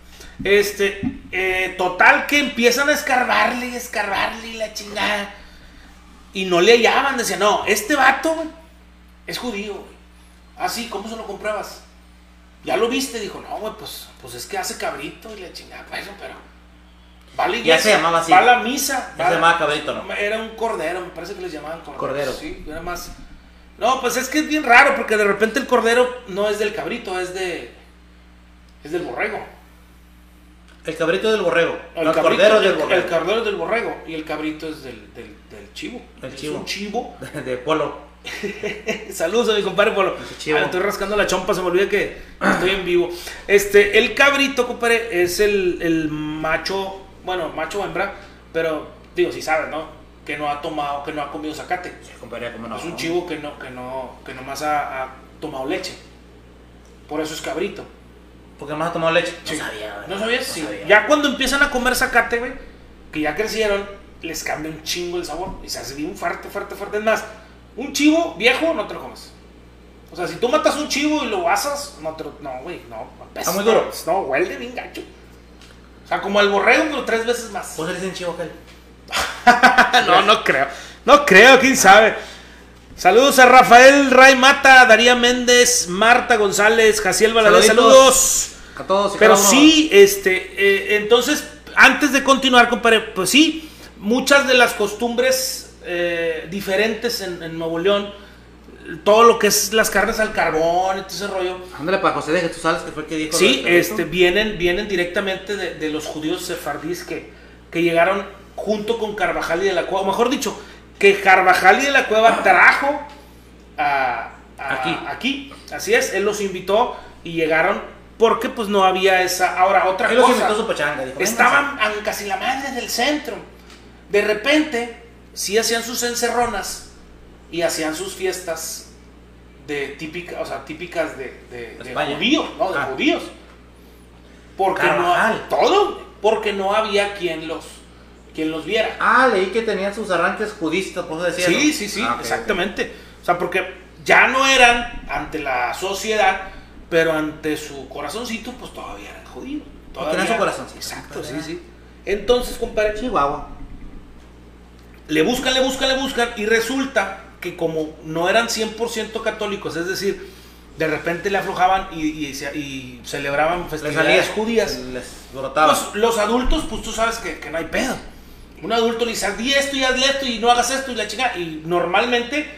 Este, eh, total que empiezan a escarbarle escarbarle y la chingada. Y no le hallaban. Decían, no, este vato güey, es judío. güey. Ah, sí, ¿cómo se lo comprabas? Ya lo viste. Dijo, no, güey, pues, pues es que hace cabrito y la chingada. Pues, pero. Va a la Ya se llamaba así. Va a la misa. Ya se llamaba cabrito, ¿no? Era un cordero, me parece que les llamaban cordero. Cordero. Sí, era más. No, pues es que es bien raro porque de repente el cordero no es del cabrito, es de. Es del borrego. El cabrito del borrego. El, no, cabrito- cordero del el- borrego. el cordero del borrego y el cabrito es del, del, del chivo. El Es un chivo. de polo. Saludos a mi compadre Polo. Chivo. Ah, estoy rascando la chompa, se me olvida que estoy en vivo. Este, el cabrito, compadre, es el, el macho, bueno, macho o hembra, pero digo, si sabes, ¿no? Que no ha tomado, que no ha comido zacate. Sí, compadre, cómo no. Es un chivo que no, que no, que nomás ha, ha tomado leche. Por eso es cabrito. Porque más ha tomado leche. Sí. No sabía, ¿verdad? ¿No sabías? No Sí. sabía. Ya cuando empiezan a comer zacate, güey, que ya crecieron, les cambia un chingo el sabor. Y se hace bien fuerte, fuerte, fuerte. Es más, un chivo viejo no te lo comes. O sea, si tú matas un chivo y lo asas, no te lo. No, güey, no. apesta. muy duro. No, huele bien gacho. O sea, como el borrego, pero tres veces más. Pues eres en chivo, aquel. no, no creo. No creo, quién sabe. Saludos a Rafael Ray Mata, Daría Méndez, Marta González, Jaciel Valadez, saludos. A todos y Pero cada uno. sí, este, eh, entonces, antes de continuar, compadre, pues sí, muchas de las costumbres eh, diferentes en, en Nuevo León, todo lo que es las carnes al carbón y todo ese rollo, Ándale para José de Jesús Sales, que fue el que dijo. sí, este, vienen, vienen directamente de, de los judíos sefardíes que, que llegaron junto con Carvajal y de la Cueva, o mejor dicho, que Carvajal y de la Cueva trajo a, a- Aquí. aquí, así es, él los invitó y llegaron porque pues no había esa, ahora otra Él los cosa. invitó a su pachanga. Dijo, Estaban casi la madre del centro. De repente, sí hacían sus encerronas y hacían sus fiestas de típica, o sea, típicas de, de, judíos, ¿no? De Ah. judíos. Porque no todo, porque no había quien los quien los viera. Ah, leí que tenían sus arranques judistas, por eso decía. Sí, sí, sí, Ah, exactamente. O sea, porque ya no eran ante la sociedad, pero ante su corazoncito, pues todavía eran judíos. Todavía- su corazoncito, Exacto, sí, sí. Entonces, compadre. Chihuahua. le buscan, le buscan, le buscan, y resulta que como no eran 100% católicos, es decir, de repente le aflojaban y, y y celebraban festividades judías. Les brotaba. Pues los adultos, pues tú sabes que, que no hay pedo. Un adulto le dice, di esto y hazle esto y no hagas esto y la chingada. Y normalmente,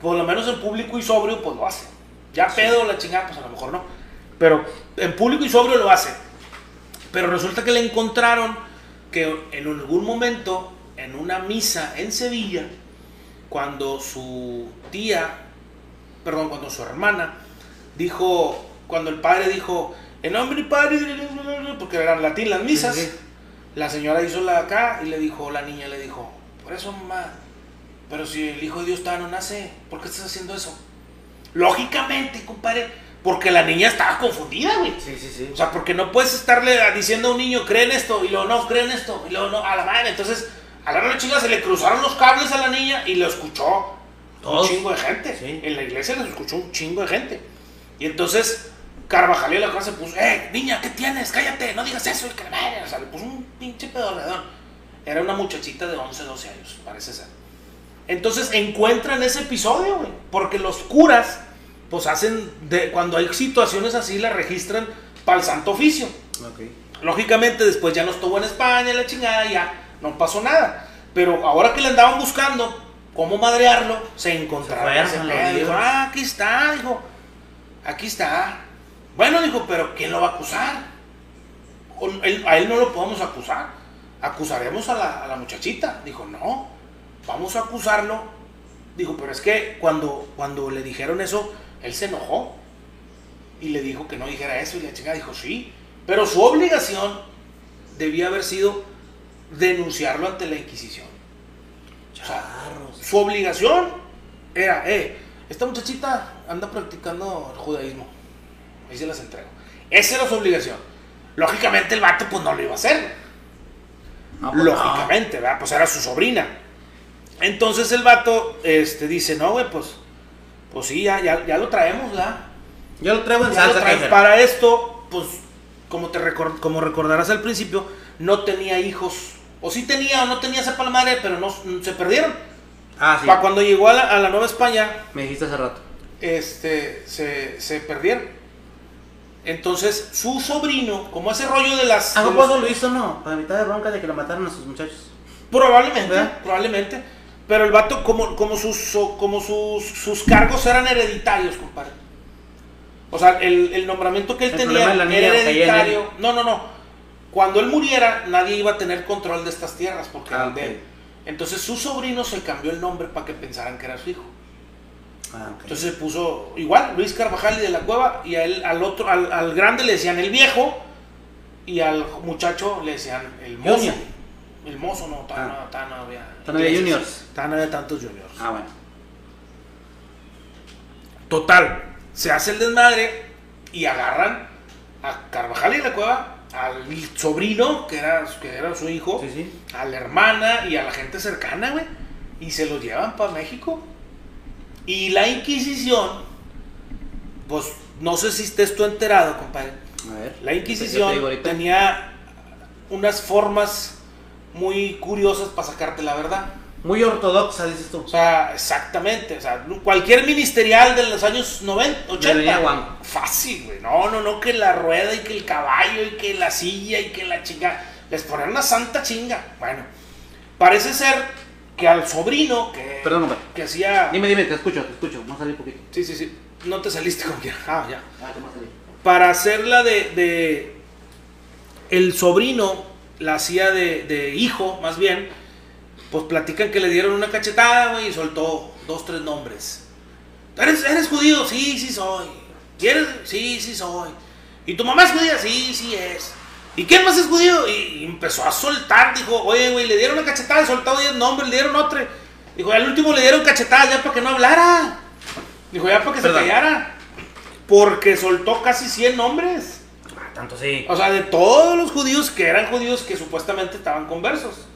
por lo menos en público y sobrio, pues lo hace. Ya pedo la chingada, pues a lo mejor no. Pero en público y sobrio lo hace. Pero resulta que le encontraron que en algún momento, en una misa en Sevilla, cuando su tía, perdón, cuando su hermana dijo, cuando el padre dijo, en nombre del padre, porque eran latín las misas, Sí, sí. la señora hizo la acá y le dijo, la niña le dijo, por eso mamá, pero si el hijo de Dios está no nace, ¿por qué estás haciendo eso? Lógicamente, compadre, porque la niña estaba confundida, güey. Sí, sí, sí. O sea, porque no puedes estarle diciendo a un niño, creen esto, y luego no, creen esto, y luego no, a la madre. Entonces, a la chica se le cruzaron los cables a la niña y lo escuchó Todos. un chingo de gente. Sí. En la iglesia les escuchó un chingo de gente. Y entonces, Carvajal y la cosa se puso, eh, niña, ¿qué tienes? Cállate, no digas eso, y la. O sea, le puso un pinche pedorredón. Era una muchachita de 11, 12 años, parece ser. Entonces encuentran ese episodio, güey. Porque los curas, pues hacen, de, cuando hay situaciones así, las registran para el santo oficio. Ok. Lógicamente después ya no estuvo en España, la chingada, ya no pasó nada. Pero ahora que le andaban buscando cómo madrearlo, se encontraron. Se ese pedo. Dijo, ah, aquí está, dijo. Aquí está. Bueno, dijo, pero ¿quién lo va a acusar? Él- a él no lo podemos acusar. Acusaremos a la, a la muchachita. Dijo, no, vamos a acusarlo. Dijo, pero es que cuando, cuando le dijeron eso, él se enojó. Y le dijo que no dijera eso. Y la chica dijo, sí. Pero su obligación debía haber sido denunciarlo ante la Inquisición. O sea, Charros. su obligación era, eh, esta muchachita anda practicando el judaísmo. Ahí se las entrego. Esa era su obligación. Lógicamente el vato pues no lo iba a hacer. No, pues, Lógicamente, ¿verdad? Pues era su sobrina. Entonces el vato este, dice, no, güey, pues, pues sí, ya, ya, ya lo traemos, ¿verdad? Yo lo traigo en Ya lo salsa. traemos. jefe. Para esto, pues, como, te como recordarás al principio, no tenía hijos. O sí tenía o no tenía esa palmadre, pero no se perdieron. Ah, sí. Para cuando llegó a la, a la Nueva España, Me dijiste hace rato. este, se, se perdieron. Entonces, su sobrino, como ese rollo de las... ¿A poco los- lo hizo no? Para mitad de bronca de que lo mataron a sus muchachos. Probablemente, ¿Verdad? probablemente. Pero el vato, como, como, sus, como sus, sus cargos eran hereditarios, compadre. O sea, el, el nombramiento que él El tenía era hereditario. No, no, no. Cuando él muriera, nadie iba a tener control de estas tierras porque Ah, eran de él. Entonces su sobrino se cambió el nombre para que pensaran que era su hijo. Ah, ok. Entonces se puso igual, Luis Carvajal y de la Cueva, y a él, al otro, al, al grande le decían el viejo, y al muchacho le decían el mozo. Junior. El mozo no, tan, Ah. no, tan había. Tan había juniors. Tan había tantos juniors. ah, bueno. Total, se hace el desmadre y agarran a Carvajal y de la Cueva, al sobrino, que era, que era su hijo, Sí, sí. a la hermana y a la gente cercana, güey. Y se los llevan para México. Y la Inquisición, pues no sé si estés tú enterado, compadre. A ver. La te Inquisición tenía unas formas muy curiosas para sacarte la verdad. Muy ortodoxa, dices tú. O sea, exactamente. O sea, cualquier ministerial de los años 90, 80. venía güey, guango. Fácil, güey. No, no, no, que la rueda y que el caballo y que la silla y que la chinga. Les ponían una santa chinga. Bueno, parece ser que al sobrino que, Perdón, hombre. que hacía. Dime, dime, te escucho, te escucho. Vamos a salir un poquito. Sí, sí, sí. No te saliste con quiera. Ah, ya. Ah, te vamos a salir. Para hacerla de, de- El sobrino la hacía de, de hijo, más bien. Pues platican que le dieron una cachetada, güey, y soltó dos, tres nombres. ¿Eres, ¿Eres judío? Sí, sí soy. ¿Y eres? Sí, sí soy. ¿Y tu mamá es judía? Sí, sí es. ¿Y quién más es judío? Y, empezó a soltar, dijo, oye, güey, le dieron una cachetada, soltó 10 nombres, le dieron otro. Dijo, al último le dieron cachetadas ya para que no hablara. Dijo, ya para que se callara. Porque soltó casi 100 nombres. Ah, tanto sí. O sea, de todos los judíos que eran judíos que supuestamente estaban conversos.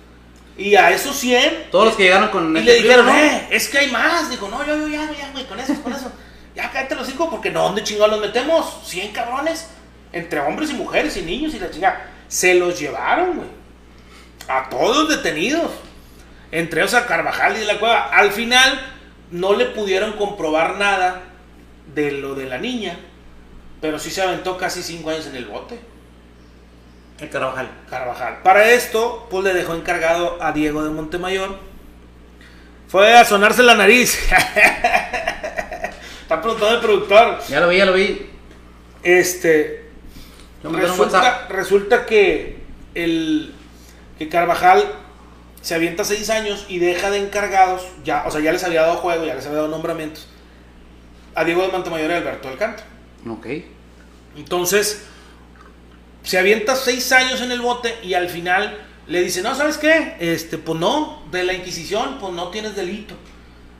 Y a esos 100 Todos los que llegaron con y este le dijeron, ¿no? eh, es que hay más. Dijo, no, yo, yo, ya, ya, güey, con eso, con eso. Ya cállate los cinco, porque no, ¿dónde chingados los metemos? 100 cabrones. Entre hombres y mujeres y niños y la chingada. Se los llevaron, güey. A todos detenidos. Entre ellos a Carvajal y de la Cueva. Al final, no le pudieron comprobar nada de lo de la niña. Pero sí se aventó casi 5 años en el bote. El Carvajal. Carvajal. Para esto, pues le dejó encargado a Diego de Montemayor. Fue a sonarse la nariz. Está preguntando el productor. Ya lo vi, ya lo vi. Este. Resulta que el que Carvajal se avienta seis años y deja de encargados, ya, o sea, ya les había dado juego, ya les había dado nombramientos a Diego de Montemayor y Alberto del Canto. Ok. Entonces, se avienta seis años en el bote y al final le dice, no, ¿sabes qué? Este, pues no, de la Inquisición, pues no tienes delito.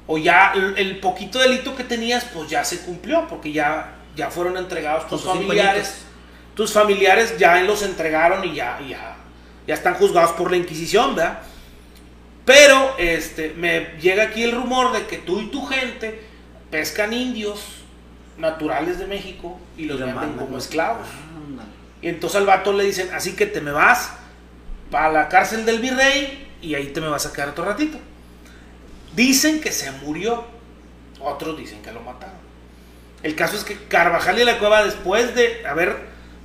O ya el, el poquito delito que tenías, pues ya se cumplió, porque ya, ya fueron entregados tus familiares. Tus familiares ya los entregaron y ya, ya, ya están juzgados por la Inquisición, ¿verdad? Pero este, me llega aquí el rumor de que tú y tu gente pescan indios naturales de México y los venden como esclavos. Y entonces al vato le dicen, así que te me vas para la cárcel del virrey y ahí te me vas a quedar otro ratito. Dicen que se murió, otros dicen que lo mataron. El caso es que Carvajal y la Cueva, después de haber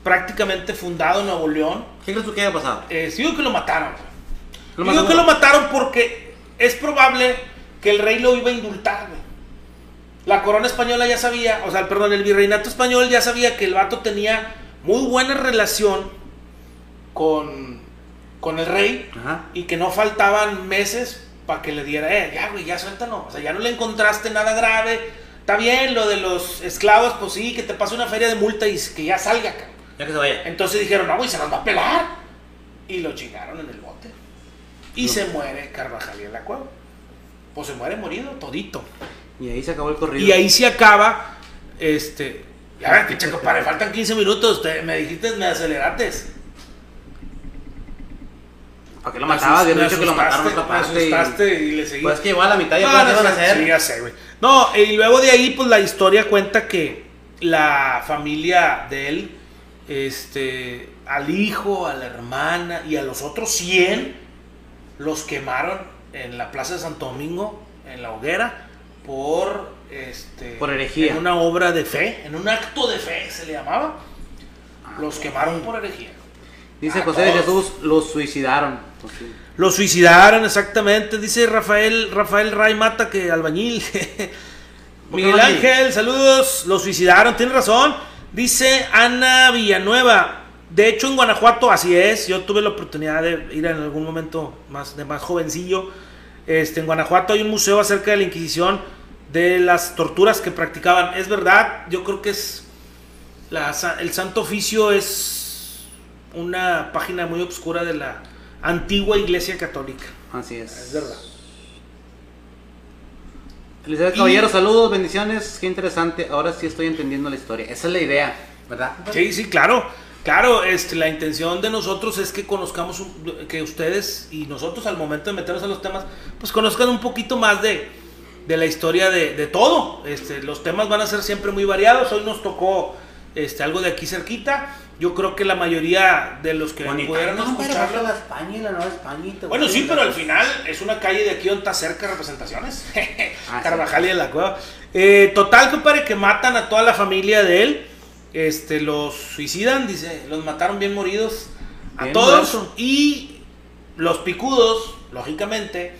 prácticamente fundado Nuevo León, ¿Qué crees que haya pasado? eh, sí digo que lo mataron. Lo Digo mataron. que lo mataron porque es probable que el rey lo iba a indultar, güey. La corona española ya sabía, o sea, perdón, el virreinato español ya sabía que el vato tenía muy buena relación con, con el rey Ajá. y que no faltaban meses para que le diera, eh, ya, güey, ya suéltalo. O sea, ya no le encontraste nada grave. Está bien lo de los esclavos, pues sí, que te pase una feria de multa y que ya salga, cabrón. Ya que se vaya. Entonces dijeron, no, güey, se nos va a pelar. Y lo chingaron en el bote. Y No. se muere Carvajal y en la cueva. Pues se muere morido todito. Y ahí se acabó el corrido. Y ahí se acaba, este... A ver, pinche compadre, faltan 15 minutos, te- me dijiste, me acelerates. ¿Para qué lo matabas? Habían dicho que lo mataron. Me y- asustaste y, le seguí. Pues que llegó a la mitad y No, no iban a hacer. sí, ya sé, güey. No, y luego de ahí, pues la historia cuenta que la familia de él, este, al hijo, a la hermana y a los otros 100 los quemaron en la plaza de Santo Domingo, en la hoguera, por, este, Por herejía. En una obra de fe, en un acto de fe se le llamaba. Los quemaron por herejía. Dice A José de. Jesús, los suicidaron. Pues sí. Lo suicidaron, exactamente. Dice Rafael, Rafael Ray Mata que albañil. Miguel? Ángel, saludos. Lo suicidaron, tiene razón. Dice Ana Villanueva. De hecho, en Guanajuato, así es. Yo tuve la oportunidad de ir en algún momento más, de más jovencillo. Este, en Guanajuato hay un museo acerca de la Inquisición, de las torturas que practicaban. Es verdad, yo creo que es. la sa- el Santo Oficio es una página muy oscura de la antigua Iglesia Católica. Así es. Es verdad. Felicidades, Y- caballeros. Saludos, bendiciones. Qué interesante. Ahora sí estoy entendiendo la historia. Esa es la idea, ¿verdad? Sí, sí, claro. Claro, este, la intención de nosotros es que conozcamos, un- que ustedes y nosotros al momento de meternos en los temas, pues conozcan un poquito más de, de la historia de, de todo. Este, los temas van a ser siempre muy variados. Hoy nos tocó este, algo de aquí cerquita. Yo creo que la mayoría de los que pudieran escucharlo... la España y la Nueva España. y Bueno, sí, pero al final es una calle de aquí donde está cerca representaciones. Ah, Carvajal y de la Cueva. Eh, total, compadre, que matan a toda la familia de él. Este, los suicidan, dice, los mataron bien moridos a Bien todos. muerto. Y los picudos, lógicamente,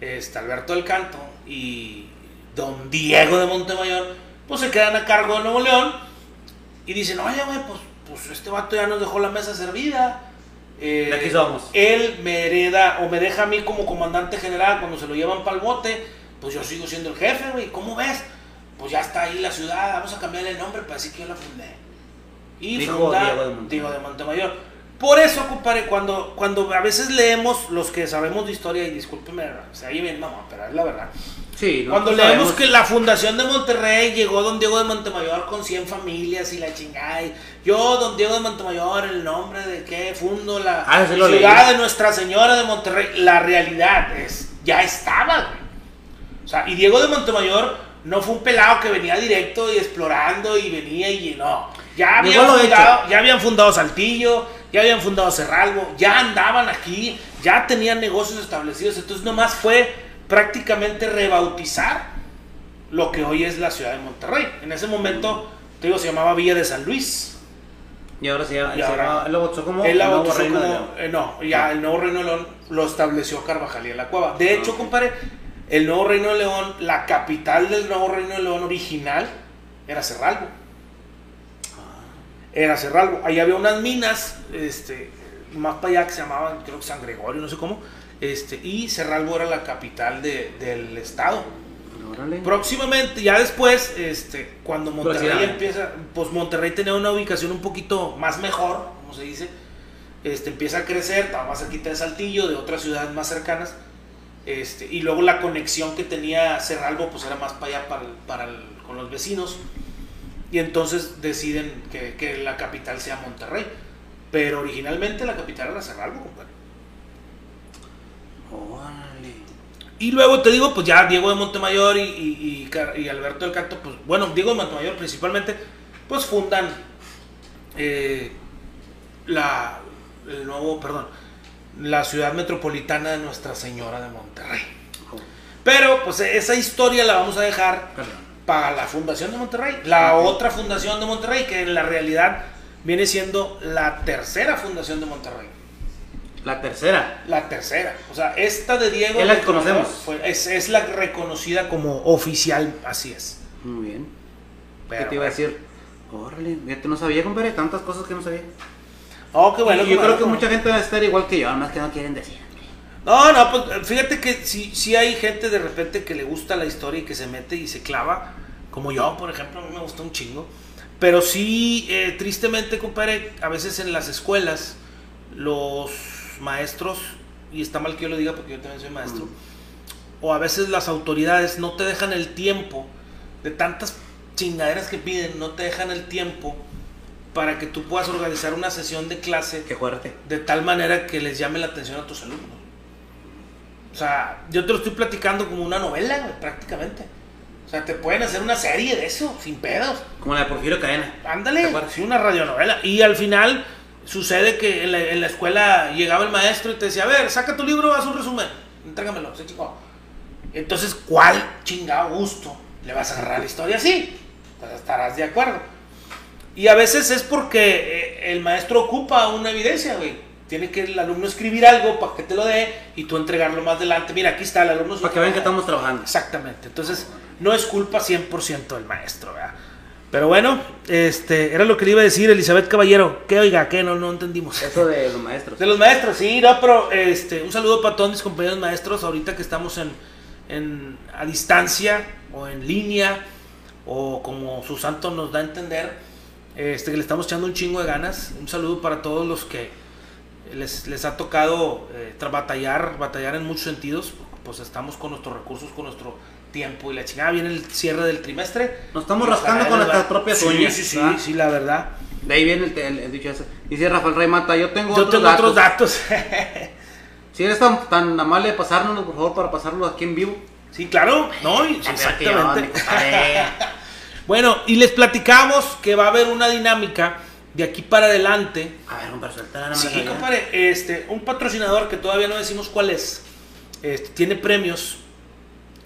este, Alberto del Canto y don Diego de Montemayor, pues se quedan a cargo de Nuevo León. Y dicen, oye, güey, pues, pues este vato ya nos dejó la mesa servida. Eh, De aquí somos. Él me hereda o me deja a mí como comandante general cuando se lo llevan para el bote. Pues yo sigo siendo el jefe, güey. ¿Cómo ves? Pues ya está ahí la ciudad. Vamos a cambiarle el nombre para decir que yo la fundé. Y Dijo funda Diego de Montemayor. Por eso, compadre, cuando, cuando a veces leemos los que sabemos de historia, y discúlpeme, se oye bien, mamá, pero es la verdad. Sí, Cuando nosotros leemos sabemos- que la fundación de Monterrey llegó don Diego de Montemayor con 100 familias y la chingada. y yo, don Diego de Montemayor, el nombre de que fundo la Ah, ciudad leí. de Nuestra Señora de Monterrey. La realidad es, ya estaba, güey. O sea, y Diego de Montemayor no fue un pelado que venía directo y explorando y venía y no. Ya habían, fundado, ya habían fundado Saltillo, ya habían fundado Cerralbo, ya andaban aquí, ya tenían negocios establecidos. Entonces nomás fue prácticamente rebautizar lo que hoy es la ciudad de Monterrey. En ese momento, te digo, se llamaba Villa de San Luis. Y ahora se ahora- llama- él lo bautizó como Él la el nuevo reino de como- León. eh, no, ya el nuevo Reino de León lo estableció Carvajal y en la Cueva. De hecho, compadre, el nuevo Reino de León, la capital del nuevo Reino de León original era Cerralbo. Era Cerralbo. Ahí había unas minas, este, más para allá que se llamaban, creo que San Gregorio, no sé cómo. Este, y Cerralbo era la capital de- del estado. Órale. Próximamente, ya después, este, cuando Monterrey empieza, pues Monterrey tenía una ubicación un poquito más mejor, como se dice, este, empieza a crecer, estaba más cerquita de Saltillo, de otras ciudades más cercanas, este, y luego la conexión que tenía Cerralbo, pues era más para allá, para, para el- con los vecinos, y entonces deciden que, que la capital sea Monterrey, pero originalmente la capital era Cerralbo, compadre. Órale. Y luego te digo, pues ya Diego de Montemayor y, y, y Car- y Alberto del Canto, pues bueno, Diego de Montemayor principalmente, pues fundan eh, la, el nuevo, perdón, la ciudad metropolitana de Nuestra Señora de Monterrey. Pero pues esa historia la vamos a dejar perdón. Para la fundación de Monterrey, la otra fundación de Monterrey, que en la realidad viene siendo la tercera fundación de Monterrey. La tercera. La tercera. O sea, esta de Diego. Es la conocemos. fue- es, es la reconocida como oficial, así es. Muy bien. ¿Qué Pero, te iba a decir? Órale, fíjate, no sabía, compadre, tantas cosas que no sabía. Oh, qué bueno. Y qué yo creo que qué mucha gente va a estar igual que yo, nada más que no quieren decir. No, no, pues fíjate que sí, sí hay gente de repente que le gusta la historia y que se mete y se clava. Como yo, por ejemplo, a mí me gusta un chingo. Pero sí, eh, tristemente, compadre, a veces en las escuelas, los maestros, y está mal que yo lo diga porque yo también soy maestro, o a veces las autoridades no te dejan el tiempo de tantas chingaderas que piden, no te dejan el tiempo para que tú puedas organizar una sesión de clase Qué fuerte. de tal manera que les llame la atención a tus alumnos. O sea, yo te lo estoy platicando como una novela, güey, prácticamente. O sea, te pueden hacer una serie de eso, sin pedos. Como la de Porfirio Cadena. ¿Te Ándale, sí, una radionovela. Y al final sucede que en la, en la escuela llegaba el maestro y te decía, a ver, saca tu libro, haz un resumen, entrégamelo, sí, chico. Entonces, ¿cuál chingado gusto le vas a agarrar la historia así? Pues estarás de acuerdo. Y a veces es porque eh, el maestro ocupa una evidencia, güey. Tiene que el alumno escribir algo para que te lo dé y tú entregarlo más adelante. Mira, aquí está el alumno. Para que vean que estamos trabajando. Exactamente. Entonces, no es culpa 100% del maestro, ¿verdad? Pero bueno, este, era lo que le iba a decir Elizabeth Caballero. ¿Qué oiga? ¿Qué? No, no entendimos. Eso de los maestros. De los maestros, sí, no, pero este, un saludo para todos mis compañeros maestros. Ahorita que estamos en, en- a distancia o en línea, o como su santo nos da a entender, este, que le estamos echando un chingo de ganas. Un saludo para todos los que les, les ha tocado eh, batallar, batallar en muchos sentidos. Pues estamos con nuestros recursos, con nuestro tiempo y la chingada. Viene el cierre del trimestre. Nos estamos rascando con nuestras propias sí, uñas, Sí, sí, ¿verdad? sí, la verdad. De ahí viene el, el- el dicho ese. Dice Rafael Rey Mata, yo tengo Yo otros tengo datos. otros datos. Si eres tan, tan amable de pasárnoslo, por favor, para pasarlo aquí en vivo. Sí, claro, no, exactamente. bueno, y les platicamos que va a haber una dinámica de aquí para adelante. A ver, compadre, suéltala, me Sí, compadre, este, un patrocinador que todavía no decimos cuál es, este, tiene premios,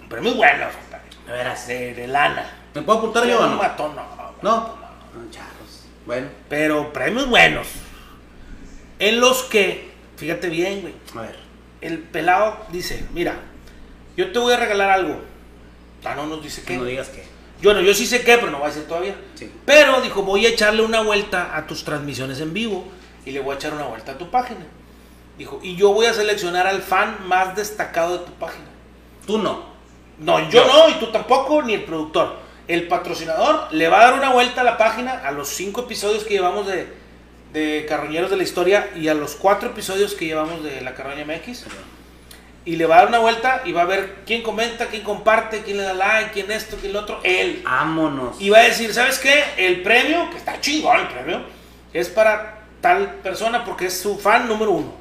premios buenos, compadre, De veras. de, de lana. ¿Me puedo apuntar yo o no? matón, no, No. No, charros. Bueno, Pero premios buenos. En los que, fíjate bien, güey, a ver. el pelado dice, mira, yo te voy a regalar algo. Ah, no nos dice Que qué. no digas que. Yo no, yo sí sé qué, pero no voy a decir todavía. Sí. Pero dijo, voy a echarle una vuelta a tus transmisiones en vivo y le voy a echar una vuelta a tu página. Dijo, y yo voy a seleccionar al fan más destacado de tu página. Tú no. No, yo, Yo. no, y tú tampoco, ni el productor. El patrocinador le va a dar una vuelta a la página a los cinco episodios que llevamos de, de Carroñeros de la Historia y a los cuatro episodios que llevamos de La Carroña MX. Y le va a dar una vuelta y va a ver quién comenta, quién comparte, quién le da like, quién esto, quién lo otro. Él. Vámonos. Y va a decir, ¿sabes qué? El premio, que está chingón el premio, es para tal persona porque es su fan número uno.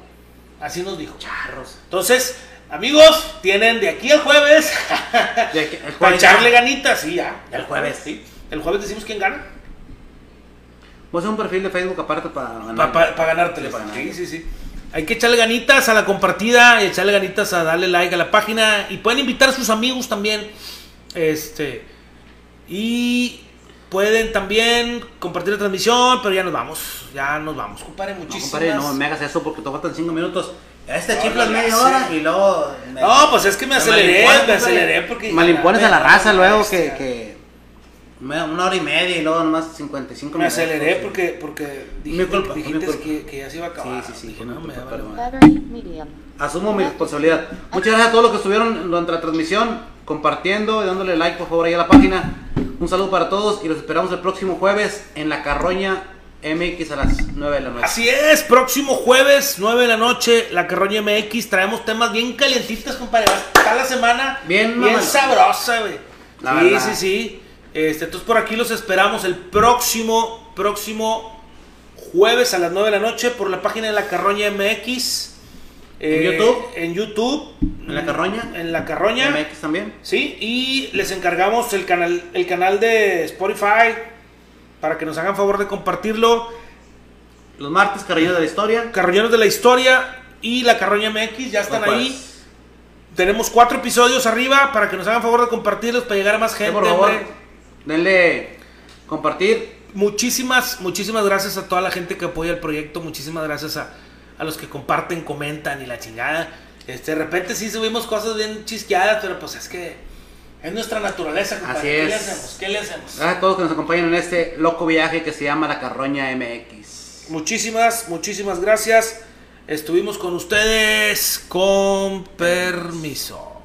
Así nos dijo. Charros. Entonces, amigos, tienen de aquí al jueves De aquí- el para jueves echarle ya. ganitas, sí, ya. El jueves. sí. El jueves decimos quién gana. Voy a un perfil de Facebook aparte para Para ganar. ganártelo. Sí, para ganar. Sí, sí, sí. Hay que echarle ganitas a la compartida, y echarle ganitas a darle like a la página y pueden invitar a sus amigos también. Este y pueden también compartir la transmisión, pero ya nos vamos, ya nos vamos, compadre, No, muchísimas. compadre, no me hagas eso porque te faltan 5 minutos. Este No, chiflas no, media hora y luego. me- No, pues es que me aceleré, me aceleré porque Malimpones a la raza luego que. Que una hora y media y luego nomás 55 Me minutos. aceleré porque, porque Mi culpa, fue mi dijiste culpa. que, que ya se iba a acabar. Sí, sí, sí, Dije, no, me culpa, vale. Asumo mi responsabilidad. Muchas gracias a todos los que estuvieron durante la transmisión, compartiendo y dándole like por favor ahí a la página. Un saludo para todos y los esperamos el próximo jueves en la Carroña MX a las 9 de la noche. Así es, próximo jueves, 9 de la noche, la Carroña MX. Traemos temas bien calientitas, compadre. La semana Bien bien sabrosa, güey. La Sí, verdad. sí, sí. Este, entonces por aquí los esperamos el próximo, próximo jueves a las 9 de la noche por la página de la Carroña MX. ¿En YouTube? En YouTube. ¿En La Carroña? En la Carroña. MX también. Sí, y les encargamos el canal, el canal de Spotify para que nos hagan favor de compartirlo. Los martes, Carroña de la Historia. Carroñeros de la Historia y la Carroña MX ya están ahí. jueves. Tenemos cuatro episodios arriba para que nos hagan favor de compartirlos para llegar a más Sí, gente. por favor, hombre. Denle compartir. Muchísimas, muchísimas gracias a toda la gente que apoya el proyecto. Muchísimas gracias a, a los que comparten, comentan y la chingada. Este, de repente sí subimos cosas bien chisqueadas, pero pues es que es nuestra naturaleza, compadre. Así ¿Qué le es. hacemos? ¿Qué le hacemos? Gracias a todos que nos acompañan en este loco viaje que se llama la Carroña MX. Muchísimas, muchísimas gracias. Estuvimos con ustedes con permiso.